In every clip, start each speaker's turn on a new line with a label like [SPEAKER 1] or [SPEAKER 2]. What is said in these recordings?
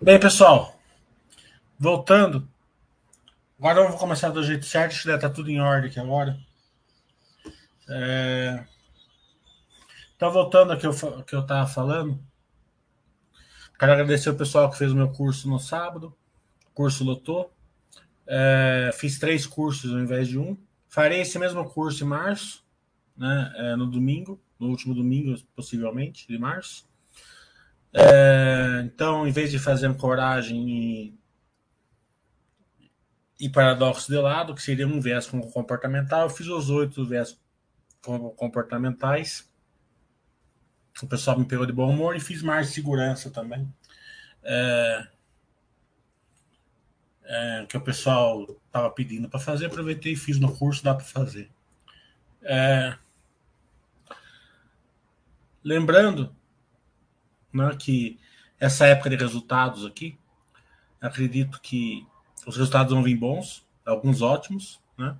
[SPEAKER 1] Bem, pessoal, voltando. Agora eu vou começar do jeito certo, acho que está tudo em ordem aqui agora. É... Então, voltando ao que eu, que eu estava falando, quero agradecer o pessoal que fez o meu curso no sábado. O curso lotou. É... Fiz três cursos ao invés de um. Farei esse mesmo curso em março, né, é, no domingo, no último domingo, possivelmente, de março. É, então, em vez de fazer coragem e, e paradoxo de lado, que seria um viés comportamental, eu fiz os oito viés comportamentais. O pessoal me pegou de bom humor e fiz mais segurança também. É, é, que o pessoal estava pedindo para fazer, aproveitei e fiz no curso, dá para fazer. É, lembrando né, que essa época de resultados aqui, acredito que os resultados vão vir bons, alguns ótimos, né?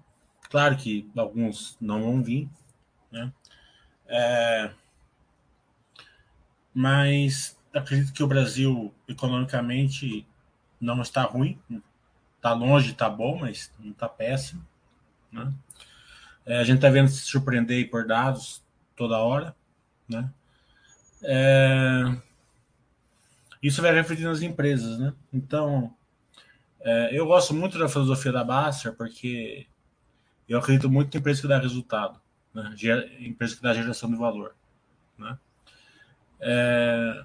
[SPEAKER 1] Claro que alguns não vão vir, né? É, mas acredito que o Brasil, economicamente, não está ruim, está longe, está bom, mas não está péssimo, né? É, a gente está vendo se surpreender por dados toda hora, né? É, isso vai refletir nas empresas, né? Então, é, eu gosto muito da filosofia da Baster porque eu acredito muito em empresa que dá resultado, né? empresa que dá geração de valor, né? É,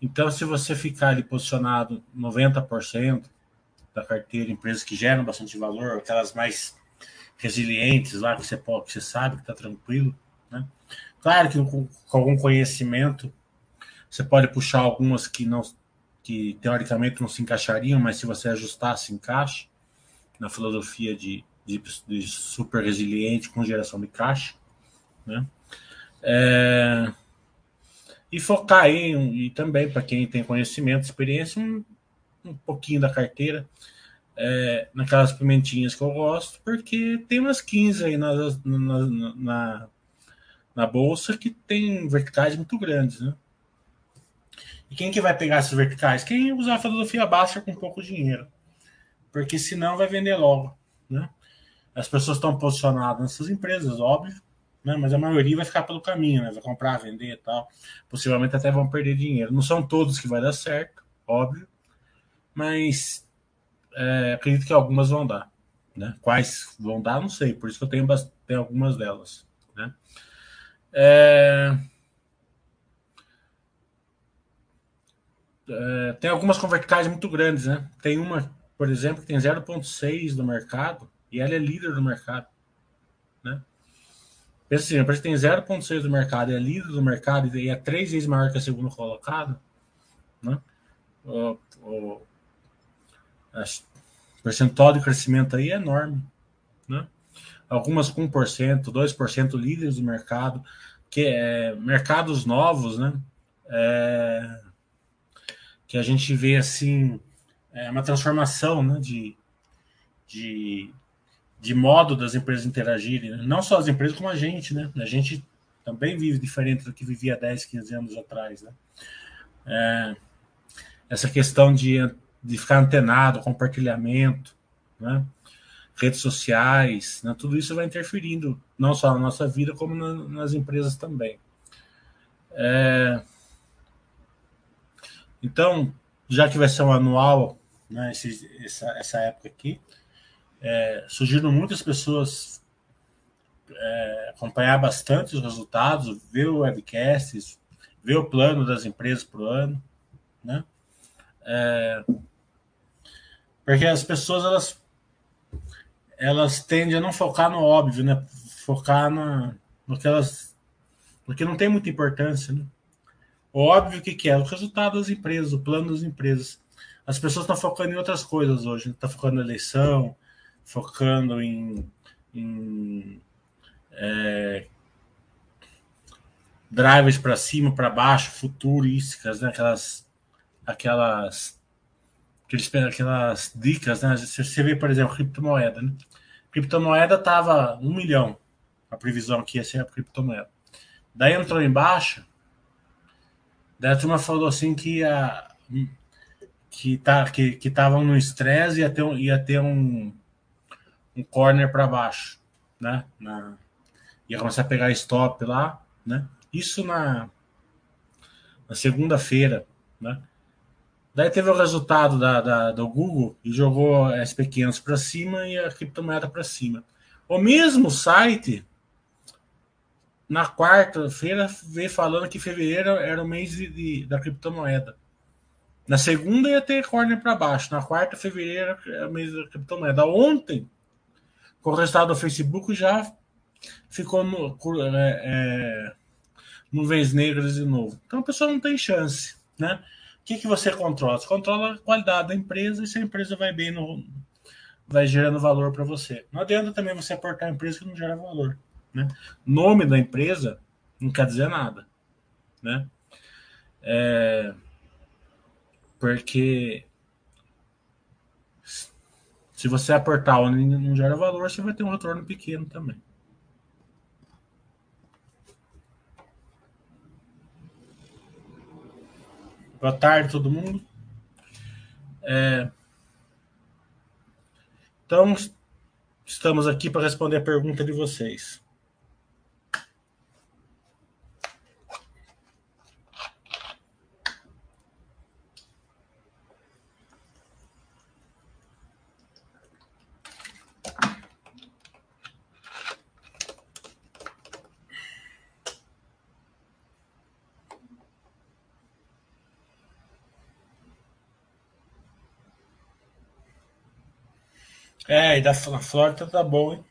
[SPEAKER 1] então, se você ficar ali posicionado 90% da carteira, empresas que geram bastante valor, aquelas mais resilientes lá que você pode, que você sabe que está tranquilo? Claro que com, com algum conhecimento você pode puxar algumas que não que teoricamente não se encaixariam, mas se você ajustar, se encaixa na filosofia de, de, de super resiliente com geração de caixa, né? É, e focar aí, e também para quem tem conhecimento, experiência, um, um pouquinho da carteira, é, naquelas pimentinhas que eu gosto, porque tem umas 15 aí na, na, na, na bolsa que tem verticais muito grandes, né? E quem que vai pegar esses verticais? Quem usar a filosofia baixa com pouco dinheiro. Porque senão vai vender logo. Né? As pessoas estão posicionadas nessas empresas, óbvio, né? mas a maioria vai ficar pelo caminho, né? vai comprar, vender e tal. Possivelmente até vão perder dinheiro. Não são todos que vai dar certo, óbvio, mas é, acredito que algumas vão dar. Né? Quais vão dar, não sei, por isso que eu tenho, tenho algumas delas. Né? É... é, tem algumas converticais muito grandes, né? Tem uma, por exemplo, que tem 0,6 do mercado e ela é líder do mercado, né? Pensa assim, a empresa tem 0,6 do mercado e é líder do mercado e é três vezes maior que a segunda colocada, né? O, o, percentual de crescimento aí é enorme? Algumas com 1%, 2% líderes do mercado, que é mercados novos, né? É, que a gente vê assim é uma transformação né, de, de, de modo das empresas interagirem, né? não só as empresas como a gente, né? A gente também vive diferente do que vivia 10, 15 anos atrás, né? É, essa questão de, de ficar antenado, compartilhamento, né? Redes sociais, né? tudo isso vai interferindo não só na nossa vida, como na, nas empresas também. É, então, já que vai ser um anual, né, esse, essa, essa época aqui, é, surgiram muitas pessoas é, acompanhar bastante os resultados, ver o webcasts, ver o plano das empresas para o ano, né? É, porque as pessoas elas elas tendem a não focar no óbvio, né? Focar na, no que elas porque não tem muita importância, né? Óbvio que, que é o resultado das empresas, o plano das empresas. As pessoas estão focando em outras coisas hoje. Estão focando na eleição, focando em, em é, drivers para cima, para baixo, futurísticas, né? aquelas, aquelas, aqueles, aquelas dicas. Né? Você vê, por exemplo, criptomoeda. Né? Criptomoeda estava um milhão, a previsão que ia ser a criptomoeda. Daí entrou embaixo Daí a turma falou assim que ia, que tá que que estavam no estresse ia ter um, ia ter um um corner para baixo, né? Na, ia começar a pegar stop lá, né? Isso na, na segunda-feira, né? Daí teve o resultado da, da, do Google e jogou as pequenas para cima e a criptomoeda para cima. O mesmo site, na quarta-feira, veio falando que fevereiro era o mês de, de, da criptomoeda. Na segunda ia ter corner para baixo. Na quarta, fevereiro era o mês da criptomoeda. Ontem, com o resultado do Facebook, já ficou no, é, é, nuvens negras de novo. Então a pessoa não tem chance, né? Que, que você controla? Você controla a qualidade da empresa e se a empresa vai bem no, vai gerando valor para você. Não adianta também você aportar a empresa que não gera valor, né? Nome da empresa não quer dizer nada, né? É, porque se você aportar onde não gera valor, você vai ter um retorno pequeno também. Boa tarde, todo mundo. É... Então, estamos aqui para responder a pergunta de vocês. É, e da Flórida tá bom, hein?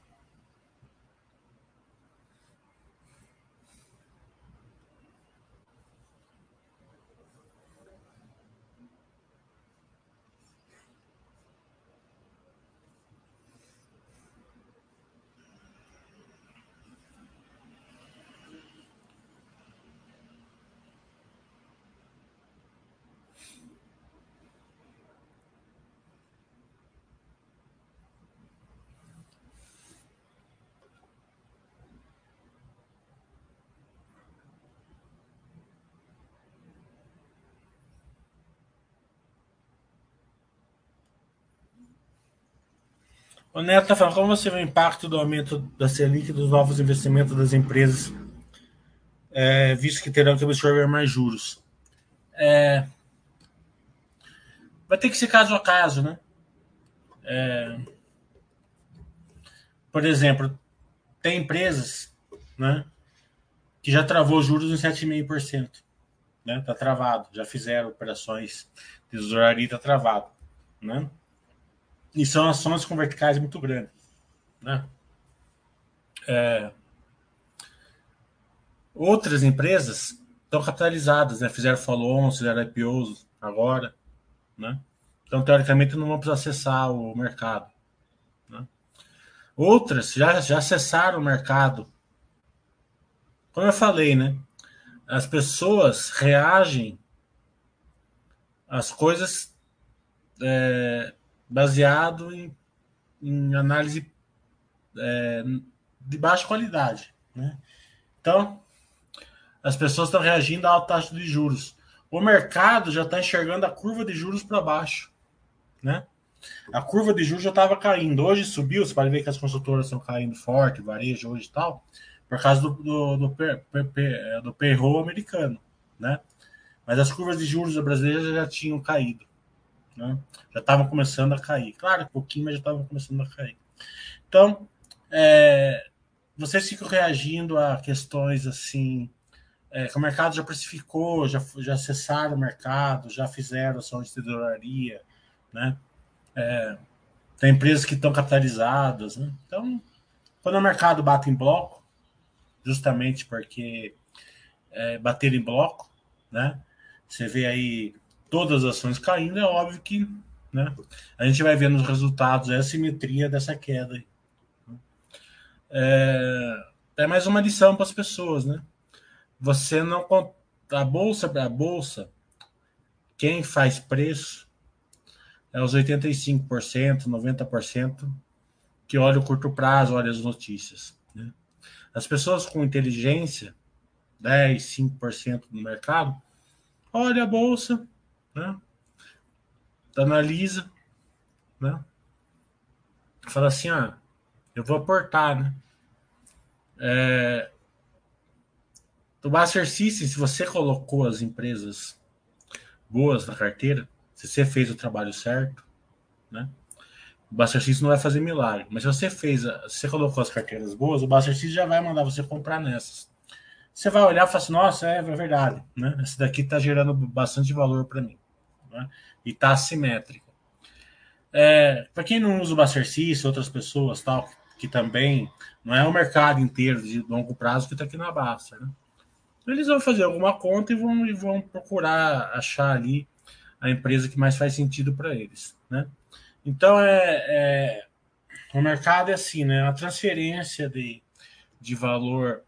[SPEAKER 1] O Neto está falando, como você vê o impacto do aumento da Selic dos novos investimentos das empresas, é, visto que terão que absorver mais juros? É, vai ter que ser caso a caso, né? É, por exemplo, tem empresas né, que já travou juros em 7,5%. Né? Tá travado, já fizeram operações de tesouraria, tá travado. Né? E são ações com verticais muito grandes. Né? É... Outras empresas estão capitalizadas, né? fizeram follow-on, fizeram IPOs agora. Né? Então, teoricamente, não vão precisar acessar o mercado. Né? Outras já, já acessaram o mercado. Como eu falei, né? As pessoas reagem às coisas é, baseado em, em análise é, de baixa qualidade. Né? Então, as pessoas estão reagindo à alta taxa de juros. O mercado já está enxergando a curva de juros para baixo. Né? A curva de juros já estava caindo. Hoje subiu, você pode ver que as consultoras estão caindo forte, varejo hoje e tal, por causa do, do, do, do, americano. Né? Mas as curvas de juros brasileiras já tinham caído. Né? Já estavam começando a cair. Claro, um pouquinho, mas já estavam começando a cair. Então, é, vocês ficam reagindo a questões assim, é, que o mercado já precificou, já, já acessaram o mercado, já fizeram ação de tesouraria, né? É, tem empresas que estão capitalizadas, né? Então, quando o mercado bate em bloco, justamente porque é, bater em bloco, né? Você vê aí todas as ações caindo, é óbvio que né, a gente vai ver nos resultados a simetria dessa queda. É, é mais uma lição para as pessoas, né? Você não a bolsa a bolsa quem faz preço é os 85%, 90% que olha o curto prazo, olha as notícias. Né? As pessoas com inteligência, 10, 5% do mercado, olha a bolsa, né? analisa, né? Fala assim, ah, eu vou aportar, né? É, Master System, se você colocou as empresas boas na carteira, se você fez o trabalho certo, né? O Buster System não vai fazer milagre. Mas se você fez, se você colocou as carteiras boas, o Buster System já vai mandar você comprar nessas. Você vai olhar e falar assim, nossa, é, é verdade, né? Essa daqui está gerando bastante valor para mim. Né? E está assimétrica. É, para quem não usa o Buster System, outras pessoas tal, que também não é o mercado inteiro de longo prazo que está aqui na Basta, né? Eles vão fazer alguma conta e vão, e vão procurar achar ali a empresa que mais faz sentido para eles, né? Então é, é, o mercado é assim, né? A transferência de, de valor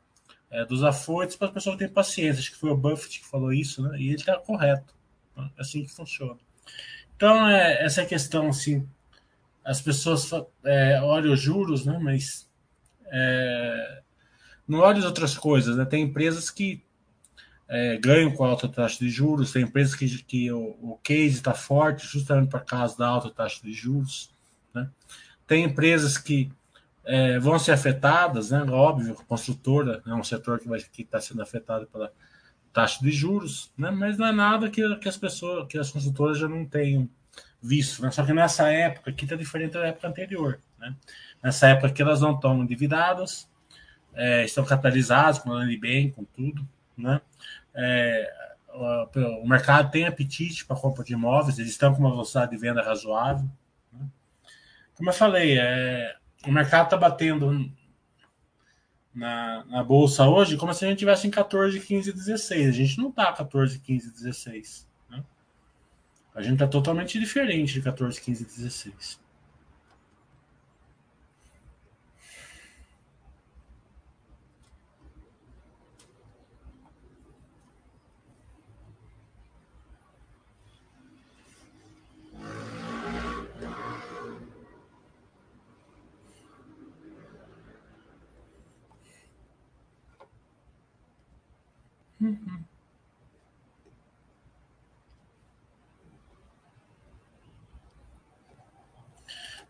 [SPEAKER 1] é, dos afoites para as pessoas que têm paciência. Acho que foi o Buffett que falou isso, né? E ele está correto. É assim que funciona. Então é essa questão assim, as pessoas é, olham os juros, né? Mas é, não olham outras coisas, né? Tem empresas que é, ganham com a alta taxa de juros, tem empresas que, que o, o case está forte justamente por causa da alta taxa de juros. Né? Tem empresas que é, vão ser afetadas, né? óbvio, construtora é um setor que está sendo afetado pela taxa de juros, né? mas não é nada que, que as pessoas, que as construtoras já não tenham visto. Né? Só que nessa época aqui está diferente da época anterior. Né? Nessa época que elas não estão endividadas, é, estão capitalizadas, com bem, com tudo. Né? É, o mercado tem apetite para compra de imóveis, eles estão com uma velocidade de venda razoável. Né? Como eu falei, é, o mercado está batendo na, na, bolsa hoje como se a gente tivesse em 14, 15, 16. A gente não está 14, 15, 16. Né? A gente está totalmente diferente de 14, 15, 16.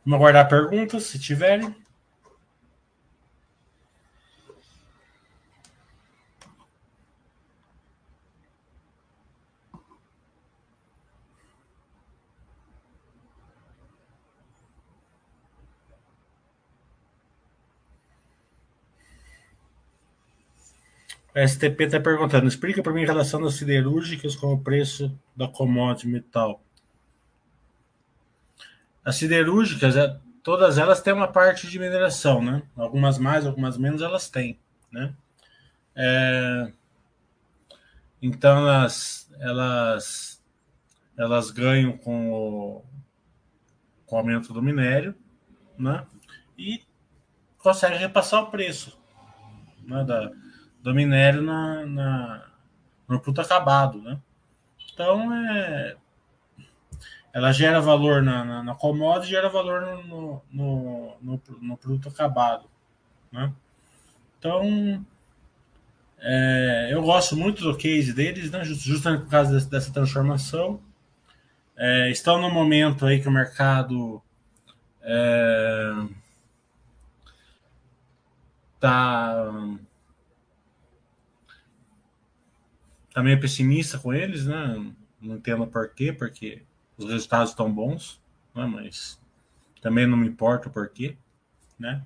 [SPEAKER 1] Vamos aguardar perguntas, se tiverem. A STP está perguntando: explica para mim em relação das siderúrgicas com o preço da commodity metal. As siderúrgicas, é, todas elas têm uma parte de mineração, né? Algumas mais, algumas menos, elas têm, né? É, então elas, elas, elas ganham com o, com o aumento do minério, né? E conseguem repassar o preço né? da, do minério na, na, no produto acabado, né? Então, é, ela gera valor na, na, na commodity gera valor no, no, no, no, produto acabado, né? Então, é, eu gosto muito do case deles, né? justamente por causa dessa transformação. É, estão no momento aí que o mercado é, tá meio pessimista com eles, né? Não entendo por quê, porque os resultados estão bons, né? mas também não me importa o porquê, né?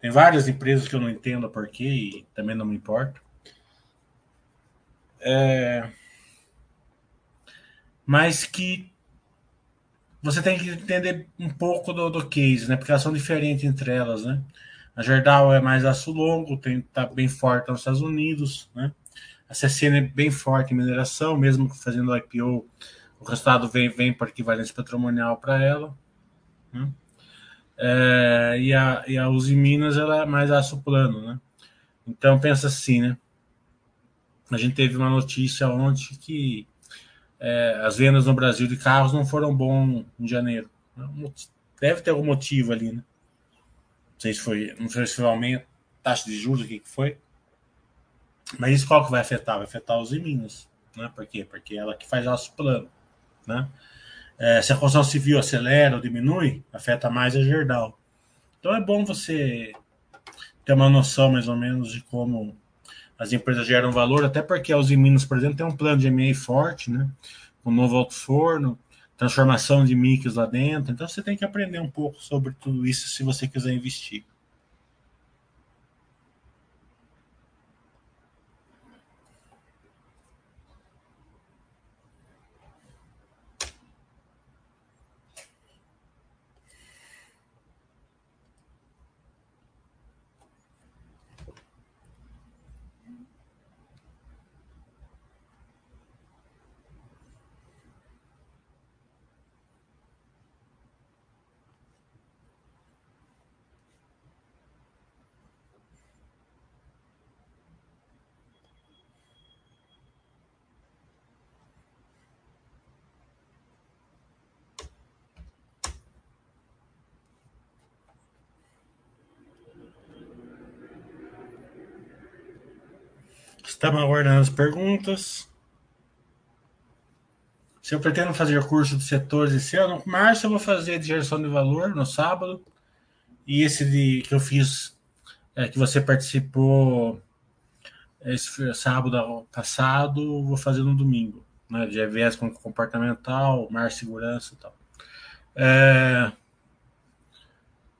[SPEAKER 1] Tem várias empresas que eu não entendo porquê e também não me importa. É... Mas que você tem que entender um pouco do, do case, né? Porque elas são diferentes entre elas, né? A Gerdau é mais aço longo, tem, tá bem forte nos Estados Unidos, né? A CCN é bem forte em mineração, mesmo fazendo IPO, o resultado vem, vem por equivalência patrimonial para ela. Né? É, e, a, e a Uzi Minas ela é mais aço plano, né? Então pensa assim, né? A gente teve uma notícia ontem que é, as vendas no Brasil de carros não foram bom em janeiro. Deve ter algum motivo ali, né? Não sei se foi, não sei se foi aumento, taxa de juros, o que, que foi. Mas isso qual que vai afetar? Vai afetar os Minas, né? Por quê? Porque é ela que faz aço plano, né? É, se a construção civil acelera ou diminui, afeta mais a Gerdau. Então é bom você ter uma noção mais ou menos de como as empresas geram valor, até porque a Uzi Minas, por exemplo, tem um plano de M&A forte, né? Com novo alto forno, transformação de mix lá dentro. Então você tem que aprender um pouco sobre tudo isso se você quiser investir. Estamos aguardando as perguntas. Se eu pretendo fazer curso de setores esse ano, no março eu vou fazer de geração de valor no sábado. E esse de, que eu fiz, é, que você participou esse sábado passado, vou fazer no domingo. Né, de com comportamental, mar segurança e tal. É,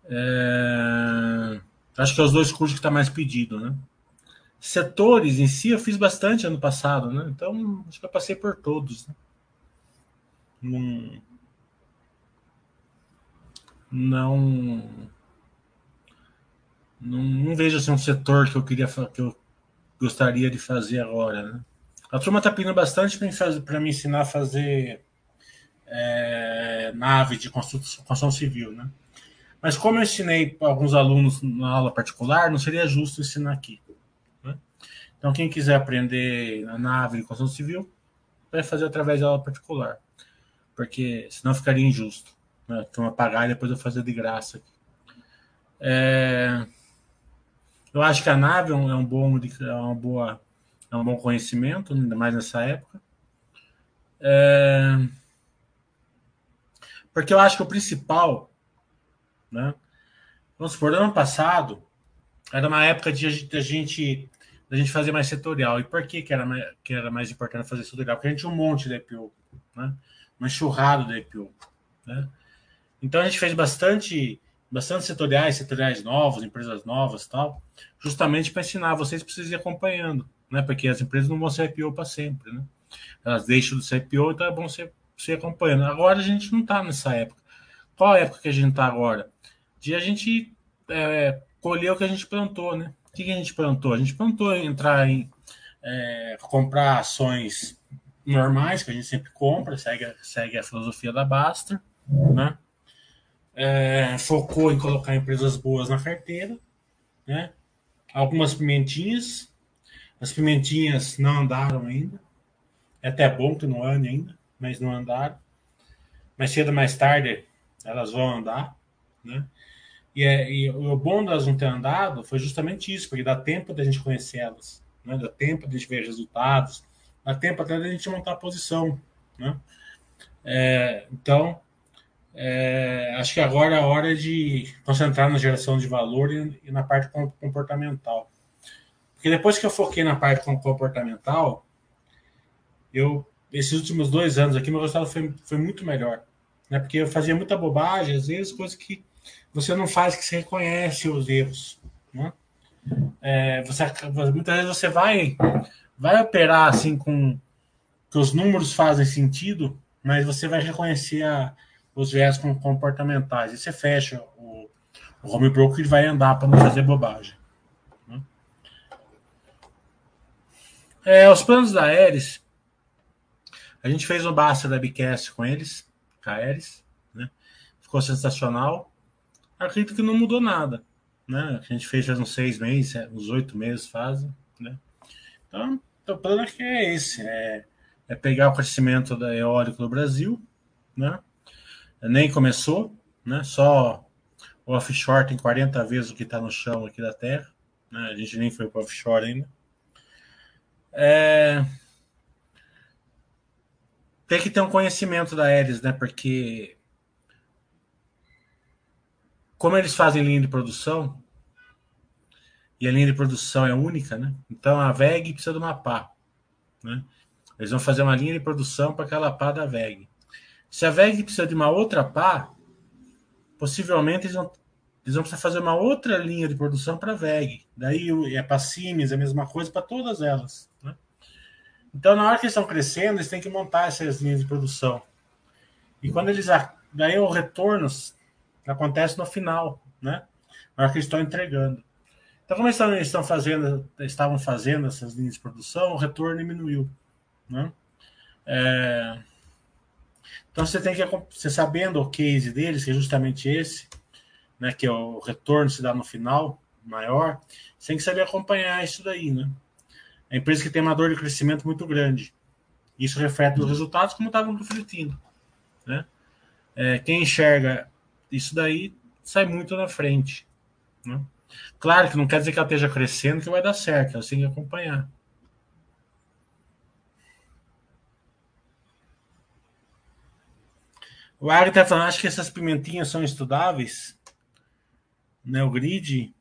[SPEAKER 1] é, acho que é os dois cursos que está mais pedido, né? Setores em si eu fiz bastante ano passado, né? Então acho que eu passei por todos. Né? Não, não, não, não vejo assim um setor que eu queria que eu gostaria de fazer agora, né? A turma está pedindo bastante para me ensinar a fazer é, nave de construção, construção civil, né? Mas como eu ensinei alguns alunos na aula particular, não seria justo ensinar aqui. Então, quem quiser aprender a nave de construção civil, vai fazer através da aula particular. Porque senão ficaria injusto. Né? Então, pagar e depois eu fazer de graça. É... Eu acho que a nave é um, é bom, é uma boa, é um bom conhecimento, ainda mais nessa época. É... Porque eu acho que o principal, né? Vamos supor, no ano passado, era uma época de a gente a gente fazer mais setorial. E por que, que, era, mais, que era mais importante fazer setorial? Porque a gente tinha um monte de IPO, né? uma enxurrada de IPO. Né? Então a gente fez bastante, bastante setoriais, setoriais novos, empresas novas tal, justamente para ensinar vocês para vocês ir acompanhando, né? Porque as empresas não vão ser IPO para sempre, né? Elas deixam de ser IPO, então é bom você, você acompanhando. Agora a gente não está nessa época. Qual a época que a gente está agora? De a gente é, colher o que a gente plantou, né? O que a gente plantou? A gente plantou entrar em é, comprar ações normais, que a gente sempre compra, segue, segue a filosofia da Basta, né? É, focou em colocar empresas boas na carteira, né? Algumas pimentinhas, as pimentinhas não andaram ainda, é até bom que não ande ainda, mas não andaram. Mais cedo ou mais tarde elas vão andar, né? E, é, e o bom delas não ter andado foi justamente isso, porque dá tempo da gente conhecer elas, né? dá tempo de gente ver resultados, dá tempo até da gente montar a posição. Né? É, então, é, acho que agora é a hora de concentrar na geração de valor e, e, na parte comportamental. Porque depois que eu foquei na parte comportamental, eu, esses últimos dois anos aqui, meu resultado foi, foi muito melhor. Né? Porque eu fazia muita bobagem, às vezes, coisas que você não faz que você reconhece os erros. Né? É, você, muitas vezes você vai, vai operar assim com que os números fazem sentido, mas você vai reconhecer a, os viés comportamentais. E você fecha o, o home broker e vai andar para não fazer bobagem. Né? É, os planos da Aeres, a gente fez um Basta Webcast com eles, com a Aeres, né? ficou sensacional acredito que não mudou nada. Né? A gente fez faz uns seis meses, é, uns oito meses fazem. Né? Então, o plano aqui é esse: é, é pegar o crescimento da eólico no Brasil. Né? Nem começou, né? só o offshore tem 40 vezes o que está no chão aqui da Terra. Né? A gente nem foi para offshore ainda. É... tem que ter um conhecimento da Aeres, né? Porque como eles fazem linha de produção, e a linha de produção é única, né? Então a VEG precisa de uma pá, né? Eles vão fazer uma linha de produção para aquela pá da VEG. Se a VEG precisa de uma outra pá, possivelmente eles vão, eles vão precisar fazer uma outra linha de produção para a VEG. Daí é para Siemens, a mesma coisa para todas elas. Né? Então, na hora que eles estão crescendo, eles têm que montar essas linhas de produção. E quando eles. Daí o retorno acontece no final, né? Na hora que estão entregando. Então, como eles estão fazendo, estavam fazendo essas linhas de produção, o retorno diminuiu. Né? É... Então você tem que você sabendo o case deles, que é justamente esse, né, que é o retorno se dá no final maior, você tem que saber acompanhar isso daí, né? A empresa que tem uma dor de crescimento muito grande. Isso reflete nos resultados, como estavam refletindo. Né? É, quem enxerga isso daí sai muito na frente. Né? Claro que não quer dizer que ela esteja crescendo que vai dar certo, ela tem que acompanhar. O Ari está falando, acho que essas pimentinhas são estudáveis. Neogrid.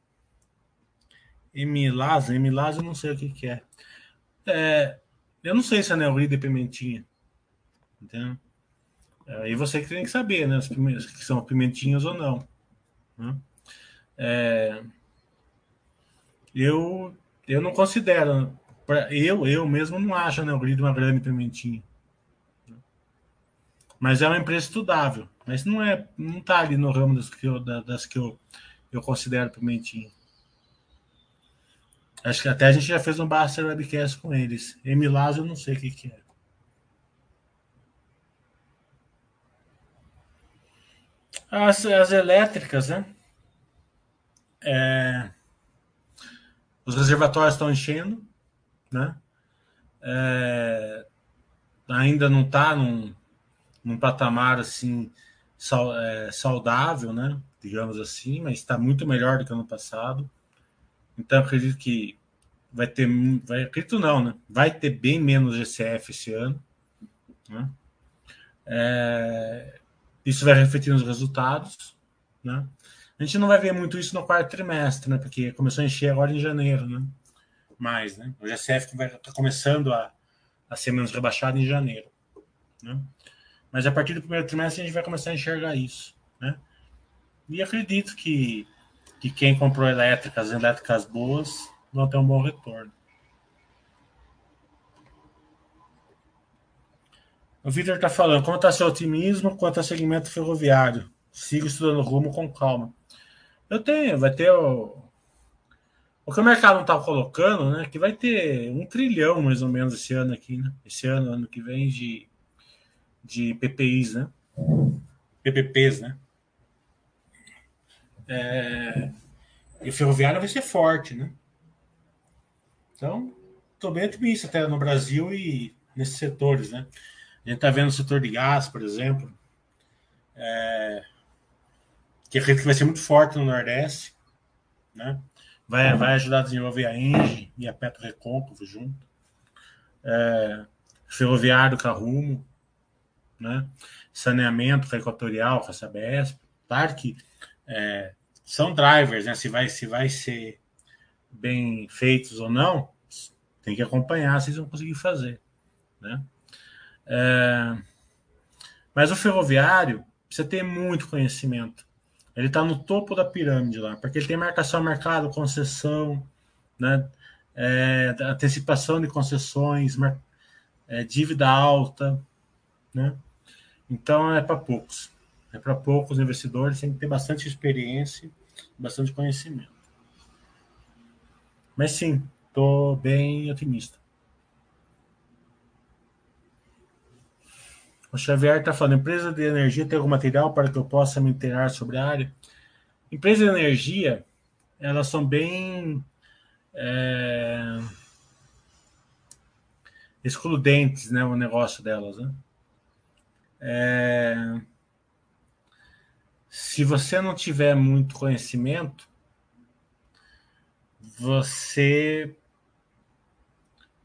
[SPEAKER 1] Emilasa. Emilasa eu não sei o que, que é. é. Eu não sei se é Neogrid é pimentinha. Entendeu? Aí é, você que tem que saber, né? Se são pimentinhas ou não. Né? É, eu, eu não considero. Eu, eu mesmo não acho a Neogrid uma grande pimentinha. Mas é uma empresa estudável. Mas não é, não está ali no ramo das que eu, das que eu, eu considero pimentinha. Acho que até a gente já fez um Baster Webcast com eles. Emilaz eu não sei o que, que é. As, as elétricas, né? É, os reservatórios estão enchendo, né? É, ainda não está num, num patamar assim é, saudável, né? Digamos assim, mas está muito melhor do que ano passado. Então acredito que vai ter, vai, acredito não, né? Vai ter bem menos GCF esse ano. Né? É, isso vai refletir nos resultados, né? A gente não vai ver muito isso no quarto trimestre, né? Porque começou a encher agora em janeiro, né? Mais, né? O GCF vai tá começando a, a ser menos rebaixado em janeiro, né? Mas a partir do primeiro trimestre a gente vai começar a enxergar isso. Né? E acredito que, que quem comprou elétricas, elétricas boas, vão ter um bom retorno. O Vitor está falando, como está seu otimismo quanto ao segmento ferroviário? Sigo estudando rumo com calma. Eu tenho, vai ter o. O que o mercado não está colocando, né? Que vai ter um trilhão mais ou menos esse ano aqui, né? Esse ano, ano que vem, de, de PPIs, né? PPPs, né? É... E o ferroviário vai ser forte, né? Então, estou bem otimista até no Brasil e nesses setores, né? A gente está vendo o setor de gás, por exemplo, é... que acredito que vai ser muito forte no Nordeste, né? Vai, vai ajudar a desenvolver a Engie e a Petro Recôncavo junto. É... Ferroviário Carrumo, né? saneamento com a Equatorial, com a Sabesp. Claro que é, são drivers, né? se, vai, se vai ser bem feitos ou não, tem que acompanhar se eles vão conseguir fazer. Né? É, mas o ferroviário precisa ter muito conhecimento. Ele está no topo da pirâmide lá, porque ele tem marcação a mercado, concessão, né? É, antecipação de concessões, é, dívida alta, né? Então é para poucos. É para poucos investidores, tem que ter bastante experiência, bastante conhecimento. Mas sim, estou bem otimista. O Xavier está falando: empresa de energia tem algum material para que eu possa me inteirar sobre a área? Empresas de energia, elas são bem é, excludentes, né, o negócio delas, né? É... Se você não tiver muito conhecimento, você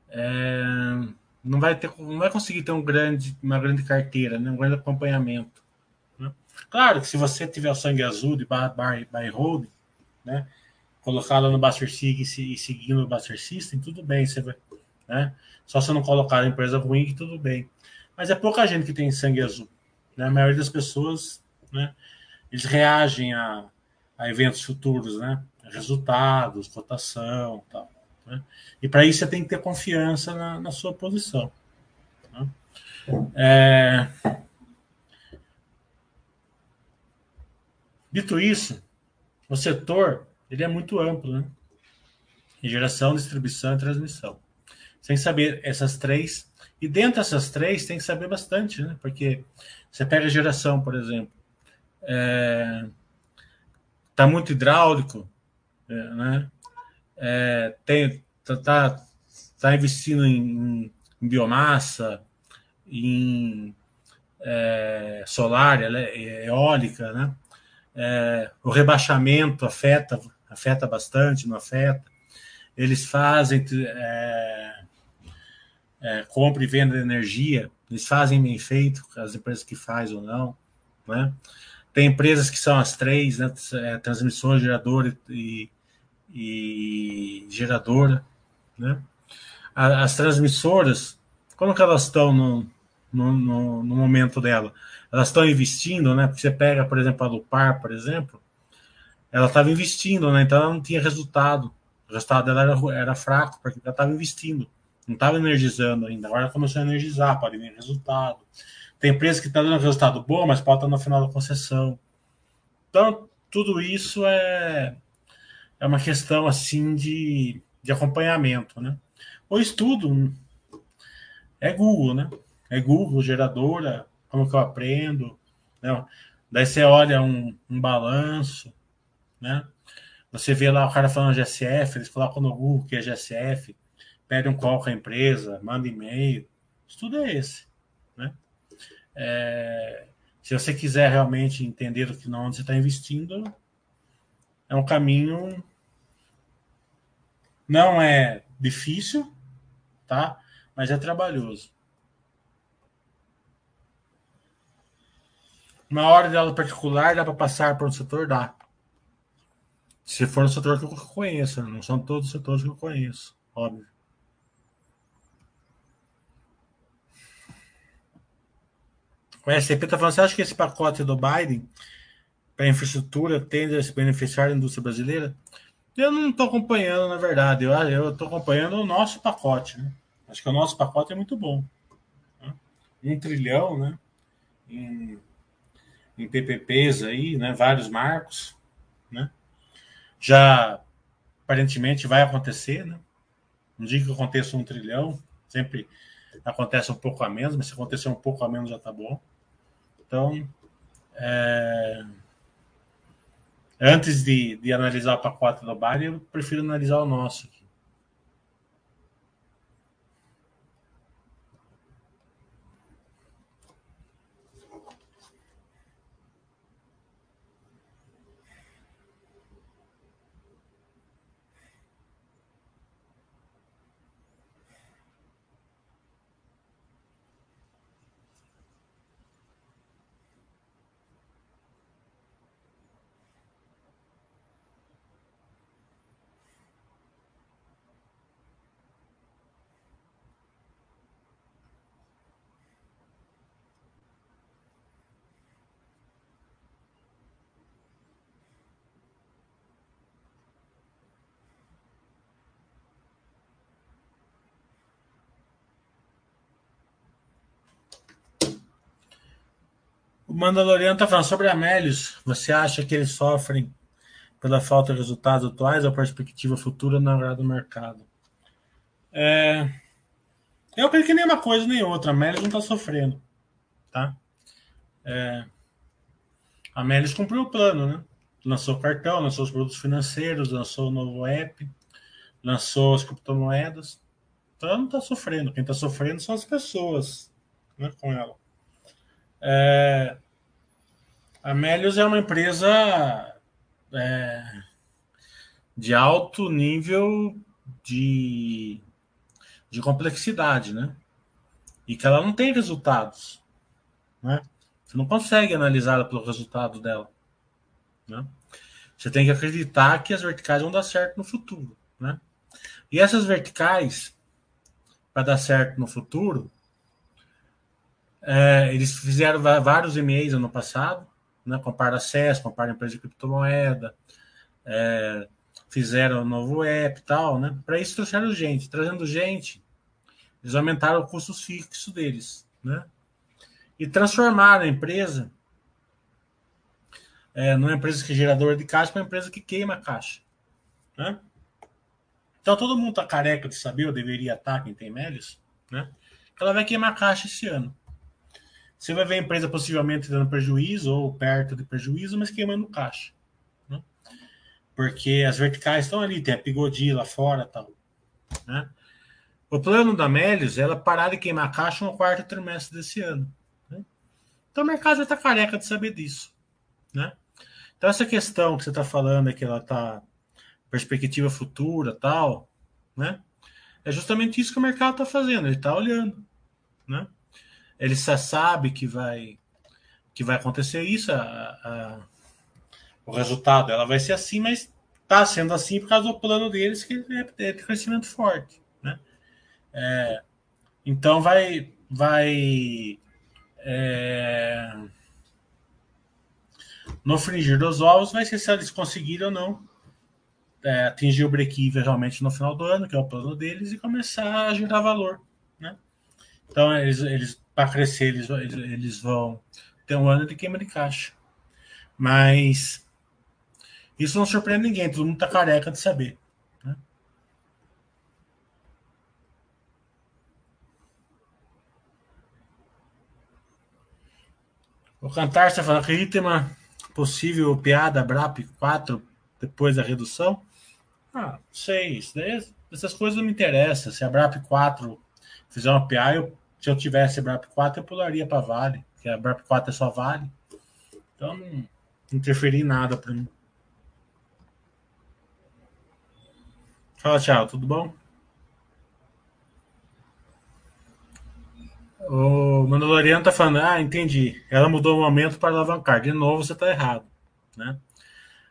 [SPEAKER 1] é... não vai ter, não vai conseguir ter um grande, uma grande carteira, né? um grande acompanhamento. Né? Claro que se você tiver o sangue azul de buy, buy, buy hold, né? colocar lá no Buster Sig e seguindo o Buster System, tudo bem, você vai, né? Só se não colocar a empresa ruim, tudo bem. Mas é pouca gente que tem sangue azul. Né? A maioria das pessoas, né? Eles reagem a, a eventos futuros, né? Resultados, cotação, tal. Né? E para isso você tem que ter confiança na, na sua posição. Né? É... Dito isso, o setor ele é muito amplo, né? Em geração, distribuição e transmissão. Sem saber essas três. E dentro dessas três tem que saber bastante, né? Porque você pega a geração, por exemplo. É, tá muito hidráulico, é, né? É, tem, tá, tá, tá investindo em, em biomassa, em é, solar, eólica, né? É, o rebaixamento afeta, afeta bastante, não afeta. Eles fazem é, é, compra e venda de energia, eles fazem bem feito, as empresas que fazem ou não, né? Tem empresas que são as três, né? É, transmissor, gerador e, e geradora, né? As transmissoras, como que elas estão no, no, no, momento dela? Elas estão investindo, né? Porque você pega, por exemplo, a Lupar, por exemplo, ela estava investindo, né? Então ela não tinha resultado. O resultado dela era, era fraco, porque ela estava investindo. Não estava energizando ainda. Agora começou a energizar, pode vir resultado. Tem empresa que está dando resultado bom, mas pode estar no final da concessão. Então, tudo isso é, é uma questão assim de, de acompanhamento, né? O estudo é Google, né? É Google, geradora, como que eu aprendo, né? Daí você olha um, um balanço, né? Você vê lá o cara falando GSF, eles colocam no Google que é GSF, pede um call com a empresa, manda e-mail. Isso tudo é esse, né? É, se você quiser realmente entender o que onde você está investindo, é um caminho não é difícil, tá? Mas é trabalhoso. Uma hora de particular dá para passar por um setor? Dá. Se for um setor que eu conheço, não são todos os setores que eu conheço, óbvio. O SCP está falando, você acha que esse pacote do Biden para infraestrutura tende a se beneficiar da indústria brasileira? Eu não estou acompanhando, na verdade. Eu estou acompanhando o nosso pacote. Né? Acho que o nosso pacote é muito bom. Né? Um trilhão né? em, em PPPs aí, né? vários marcos. Né? Já aparentemente vai acontecer. Né? Não digo que aconteça um trilhão, sempre acontece um pouco a menos, mas se acontecer um pouco a menos já está bom. Então, é... antes de, de analisar o pacote do Bari, eu prefiro analisar o nosso aqui. Mandaloriano está falando sobre Amélios. Você acha que eles sofrem pela falta de resultados atuais ou perspectiva futura na hora do mercado? É... Eu creio que nem uma coisa nem outra. Amélios não está sofrendo. Tá? É... Amélios cumpriu o plano, né? Lançou o cartão, lançou os produtos financeiros, lançou o novo app, lançou as criptomoedas. Então ela não está sofrendo. Quem está sofrendo são as pessoas né, com ela. É, a Melius é uma empresa é, de alto nível de, de complexidade, né? e que ela não tem resultados. Né? Você não consegue analisá-la pelo resultado dela. Né? Você tem que acreditar que as verticais vão dar certo no futuro. Né? E essas verticais, para dar certo no futuro, é, eles fizeram vários e-mails ano passado, né? Acesso, compara empresa de criptomoeda, é, fizeram um novo app e tal, né? Para isso trouxeram gente. Trazendo gente, eles aumentaram os custos fixos deles, né? E transformaram a empresa é, numa empresa que é geradora de caixa para uma empresa que queima a caixa, né? Então todo mundo está careca de saber, ou deveria estar, tá, quem tem Melios, né? Ela vai queimar a caixa esse ano. Você vai ver a empresa possivelmente dando prejuízo ou perto de prejuízo, mas queimando caixa porque as verticais estão ali, tem a Pigodi lá fora tal. Né? O plano da Melius é ela parar de queimar caixa no quarto trimestre desse ano. Né? Então o mercado já está careca de saber disso. Né? Então essa questão que você está falando é que ela está perspectiva futura tal, né? É justamente isso que o mercado está fazendo, ele está olhando, né? Ele já sabe que vai que vai acontecer isso, a, a o resultado ela vai ser assim, mas está sendo assim por causa do plano deles que é de crescimento forte, né? É, então vai vai é, no fringir dos ovos vai ser se eles conseguirem ou não é, atingir o break-even realmente no final do ano, que é o plano deles, e começar a gerar valor, né? Então eles, eles para crescer eles, eles, vão ter um ano de queima de caixa, mas isso não surpreende ninguém, todo mundo está careca de saber. Né? O Cantar está falando, acredita em uma possível piada BRAP 4 depois da redução? Ah, sei, essas coisas não me interessam. Se a BRAP 4 fizer uma PA, eu, se eu tivesse BRAP 4, eu pularia para Vale, porque a BRAP 4 é só Vale. Então não interferi em nada para mim. Fala, tchau, tudo bom? O Mandaloriano tá falando, ah, entendi. Ela mudou o momento para alavancar. De novo, você tá errado, né?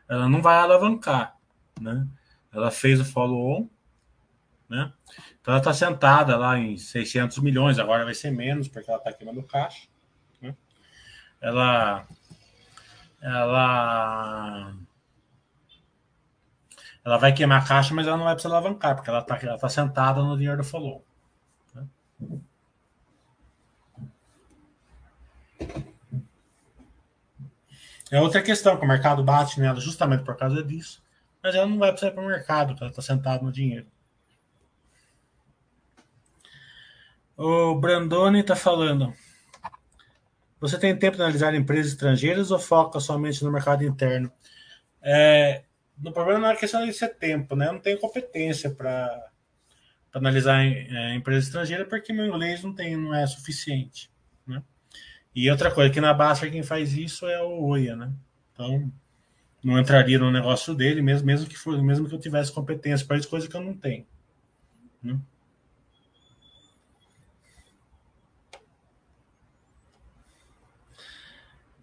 [SPEAKER 1] Ela não vai alavancar, né? Ela fez o follow-on, né? Então ela tá sentada lá em 600 milhões, agora vai ser menos, porque ela tá queimando caixa, né? Ela ela ela vai queimar caixa, mas ela não vai precisar alavancar, porque ela está tá sentada no dinheiro do follow. Né? É outra questão, que o mercado bate nela justamente por causa disso, mas ela não vai precisar para o mercado, porque ela está sentada no dinheiro. O Brandoni está falando. Você tem tempo de analisar empresas estrangeiras ou foca somente no mercado interno? É, no problema não é questão de ser tempo, né? Eu não tenho competência para analisar é, empresa estrangeira porque meu inglês não tem, não é suficiente, né? E outra coisa, que na Basta quem faz isso é o Oia, né? Então, não entraria no negócio dele, mesmo, mesmo que for, mesmo que eu tivesse competência para isso, coisa que eu não tenho. Né?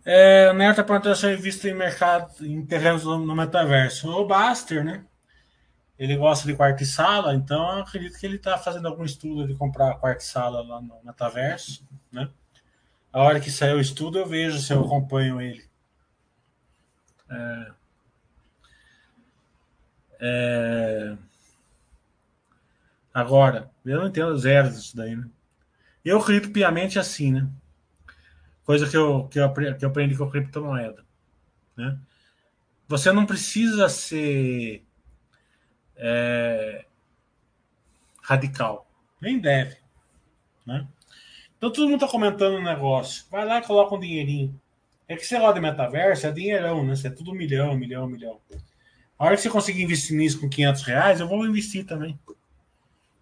[SPEAKER 1] É, o Neto perguntou se eu visto em mercado, em terrenos no, no, metaverso. O Baster, né? Ele gosta de quarto e sala, então eu acredito que ele está fazendo algum estudo de comprar quarto e sala lá no metaverso, né? A hora que sair o estudo, eu vejo se eu acompanho ele. É... É... Agora, eu não entendo zero disso daí, né? Eu acredito piamente assim, né? Coisa que eu, que eu, aprendi, que eu aprendi com a criptomoeda. Né? Você não precisa ser é, radical. Nem deve. Né? Então todo mundo está comentando um negócio. Vai lá e coloca um dinheirinho. É que você roda de metaverso, é dinheirão, né? Você é tudo milhão, milhão, milhão. A hora que você conseguir investir nisso com 500 reais, eu vou investir também.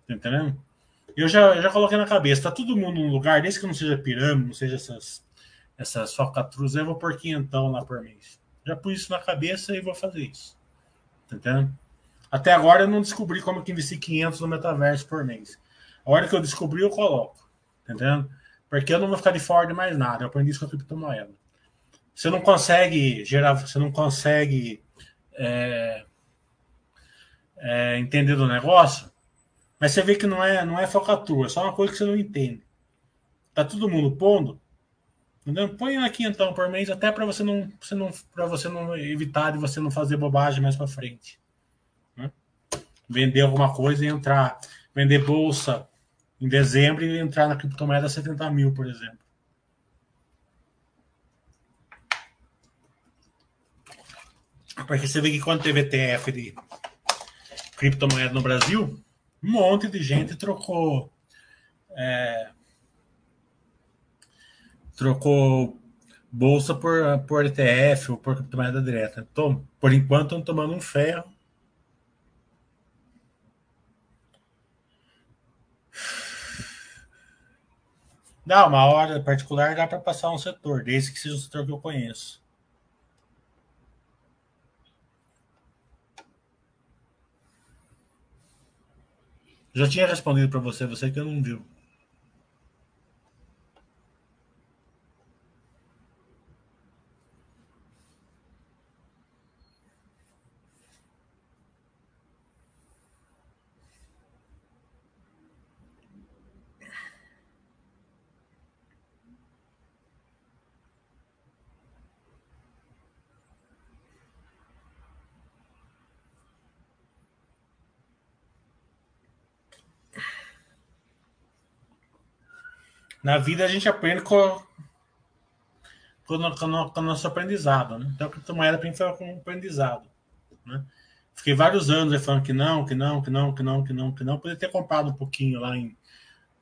[SPEAKER 1] Tá entendendo? Eu já, eu já coloquei na cabeça, tá todo mundo num lugar, desde que não seja pirâmide, não seja essas essas falcatruas, eu vou por quinhentão lá por mês. Já pus isso na cabeça e vou fazer isso. Tá entendendo? Até agora eu não descobri como que investir 500 no metaverso por mês. A hora que eu descobri, eu coloco. Entendeu? Porque eu não vou ficar de fora de mais nada. Eu aprendi isso com a criptomoeda. Você não consegue gerar, você não consegue é, é, entender do negócio, mas você vê que não é, não é focatura, é só uma coisa que você não entende. Tá todo mundo pondo, entendeu? Põe aqui então por mês, até para você não, você não, para você não evitar de você não fazer bobagem mais para frente. Né? Vender alguma coisa e entrar, vender bolsa em dezembro e entrar na criptomoeda 70 mil, por exemplo. Porque você vê que quando teve ETF de criptomoeda no Brasil, um monte de gente trocou. É, trocou bolsa por, por ETF ou por criptomoeda direta. Então, por enquanto, estão tomando um ferro Dá, uma hora particular dá para passar um setor, desde que seja o setor que eu conheço. Já tinha respondido para você, você que não viu. Na vida a gente aprende com, com, com, com o nosso aprendizado. Né? Então, a criptomoeda foi um aprendizado. Né? Fiquei vários anos falando que não, que não, que não, que não, que não, que não. Poderia ter comprado um pouquinho lá em.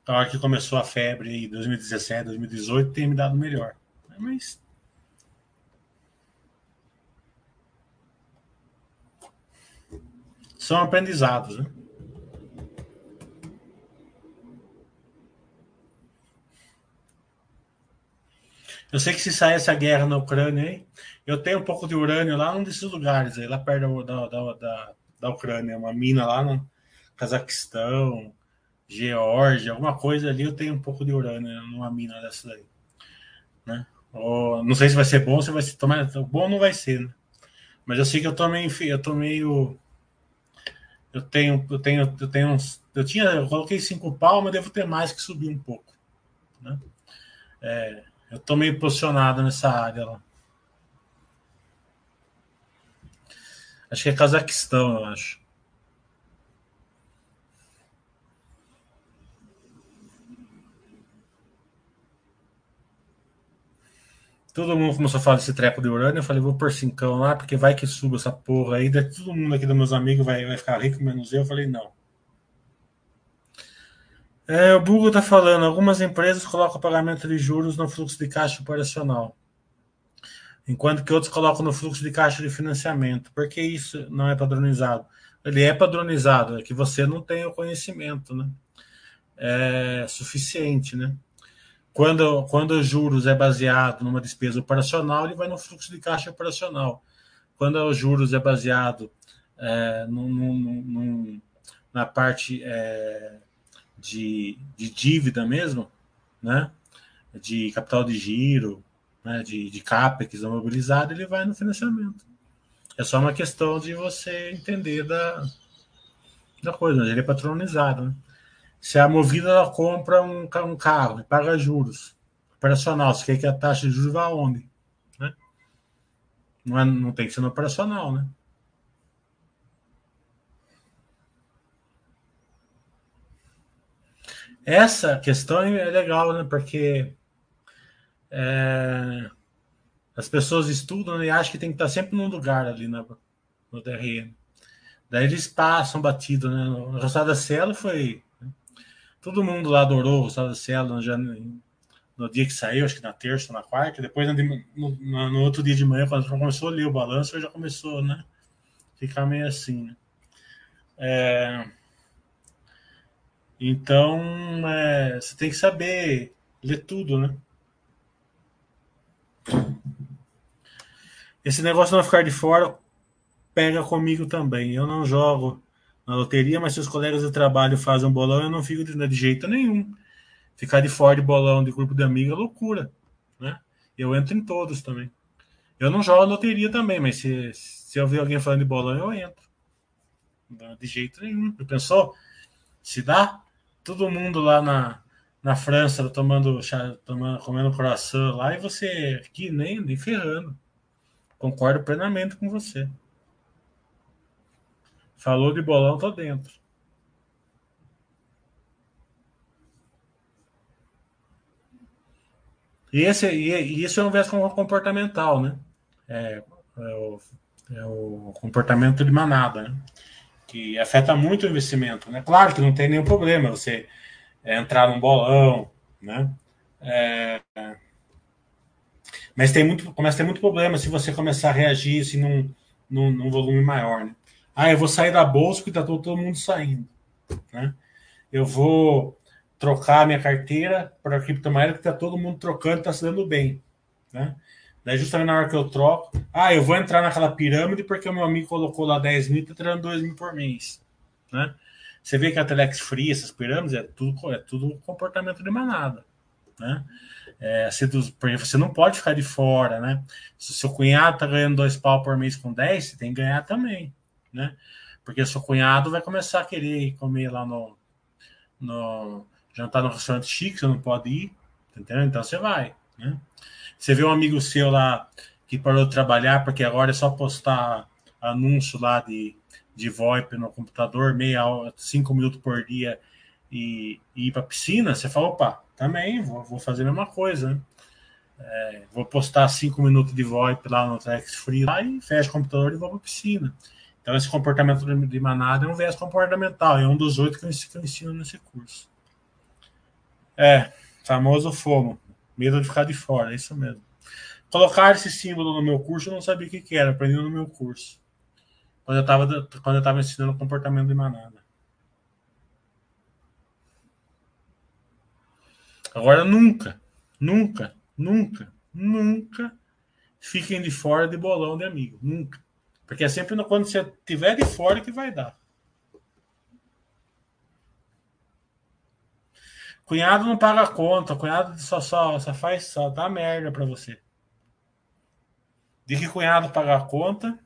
[SPEAKER 1] Na hora que começou a febre em 2017, 2018, tem me dado melhor. Mas. São aprendizados, né? Eu sei que se sair essa guerra na Ucrânia aí, eu tenho um pouco de urânio lá num desses lugares aí, lá perto da, da, da, da Ucrânia, uma mina lá no Cazaquistão, Geórgia, alguma coisa ali, eu tenho um pouco de urânio numa mina dessa daí. Né? Ou, não sei se vai ser bom, se vai ser tomar, bom não vai ser, né? Mas eu sei que eu tô meio, eu tô meio eu tenho, eu tenho, eu tenho uns, eu tinha, eu coloquei cinco pau, mas devo ter mais que subir um pouco, né? É, eu tô meio posicionado nessa área lá. Acho que é Cazaquistão, eu acho. Todo mundo começou a falar desse treco de urânio. Eu falei, vou por cincão lá, porque vai que suba essa porra aí. Todo mundo aqui dos meus amigos vai, vai ficar rico, menos eu. Eu falei, não. É, o Google está falando, algumas empresas colocam pagamento de juros no fluxo de caixa operacional, enquanto que outros colocam no fluxo de caixa de financiamento. Por que isso não é padronizado? Ele é padronizado, é que você não tem o conhecimento né? é suficiente. Né? Quando, quando os juros é baseado numa despesa operacional, ele vai no fluxo de caixa operacional. Quando os juros é baseado é, num, num, num, na parte é, de, de dívida mesmo, né? de capital de giro, né? de, de CAPEX mobilizado, ele vai no financiamento. É só uma questão de você entender da, da coisa, ele é patronizado. Né? Se a Movida compra um, um carro e paga juros operacional, você quer que a taxa de juros vá aonde? Né? Não, é, não tem que ser no operacional, né? Essa questão é legal, né? Porque é, as pessoas estudam e acham que tem que estar sempre num lugar ali na, no DRM. Daí eles passam batido, né? O Roçada Cielo foi. Né? Todo mundo lá adorou o Roçada Cielo no, no dia que saiu, acho que na terça, na quarta. Depois, no, no, no outro dia de manhã, quando começou a ler o balanço, já começou, né? Ficar meio assim, né? É, então, é, você tem que saber ler tudo, né? Esse negócio de não ficar de fora pega comigo também. Eu não jogo na loteria, mas se os colegas de trabalho fazem um bolão, eu não fico de, de jeito nenhum. ficar de fora de bolão de grupo de amigos é loucura, né? Eu entro em todos também. Eu não jogo loteria também, mas se, se eu ver alguém falando de bolão, eu entro. De jeito nenhum. Eu pensou? Se dá, todo mundo lá na, na França tomando, tomando comendo coração lá e você aqui nem, nem ferrando. Concordo plenamente com você. Falou de bolão, tô dentro. E, esse, e isso é um viés comportamental, né? É, é, o, é o comportamento de manada, né? Que afeta muito o investimento, né? Claro que não tem nenhum problema você entrar num bolão, né? É, mas tem muito, começa a ter muito problema se você começar a reagir assim, num, num, num volume maior, né? Ah, eu vou sair da bolsa porque está todo, mundo saindo, né? Eu vou trocar minha carteira para criptomoeda que está todo mundo trocando, está se dando bem, né? Daí justamente na hora que eu troco, ah, eu vou entrar naquela pirâmide porque o meu amigo colocou lá 10 mil e está tirando 2 mil por mês, né? Você vê que a Telex Free, essas pirâmides, é tudo, é tudo comportamento de manada, né? É, porque você não pode ficar de fora, né? Se o seu cunhado tá ganhando dois pau por mês com 10, você tem que ganhar também, né? Porque seu cunhado vai começar a querer comer lá no, no jantar no restaurante chique, você não pode ir, entendeu? Então você vai, né? Você vê um amigo seu lá que parou de trabalhar porque agora é só postar anúncio lá de de VoIP no computador, meia hora, cinco minutos por dia e, e ir para piscina, você fala, opa, também vou, vou fazer a mesma coisa. Né? É, vou postar cinco minutos de VoIP lá no Tex Free lá e fecho o computador e vou para piscina. Então, esse comportamento de manada é um viés comportamental, é um dos oito que eu ensino nesse curso. É, famoso FOMO, medo de ficar de fora, é isso mesmo. Colocar esse símbolo no meu curso, eu não sabia o que, que era, aprendi no meu curso quando eu estava quando eu tava ensinando comportamento de manada. Agora nunca, nunca, nunca, nunca fiquem de fora de bolão de amigo, nunca. Porque é sempre quando você tiver de fora que vai dar. Cunhado não paga conta, cunhado só, só, só faz, só dá merda para você. De que cunhado paga a conta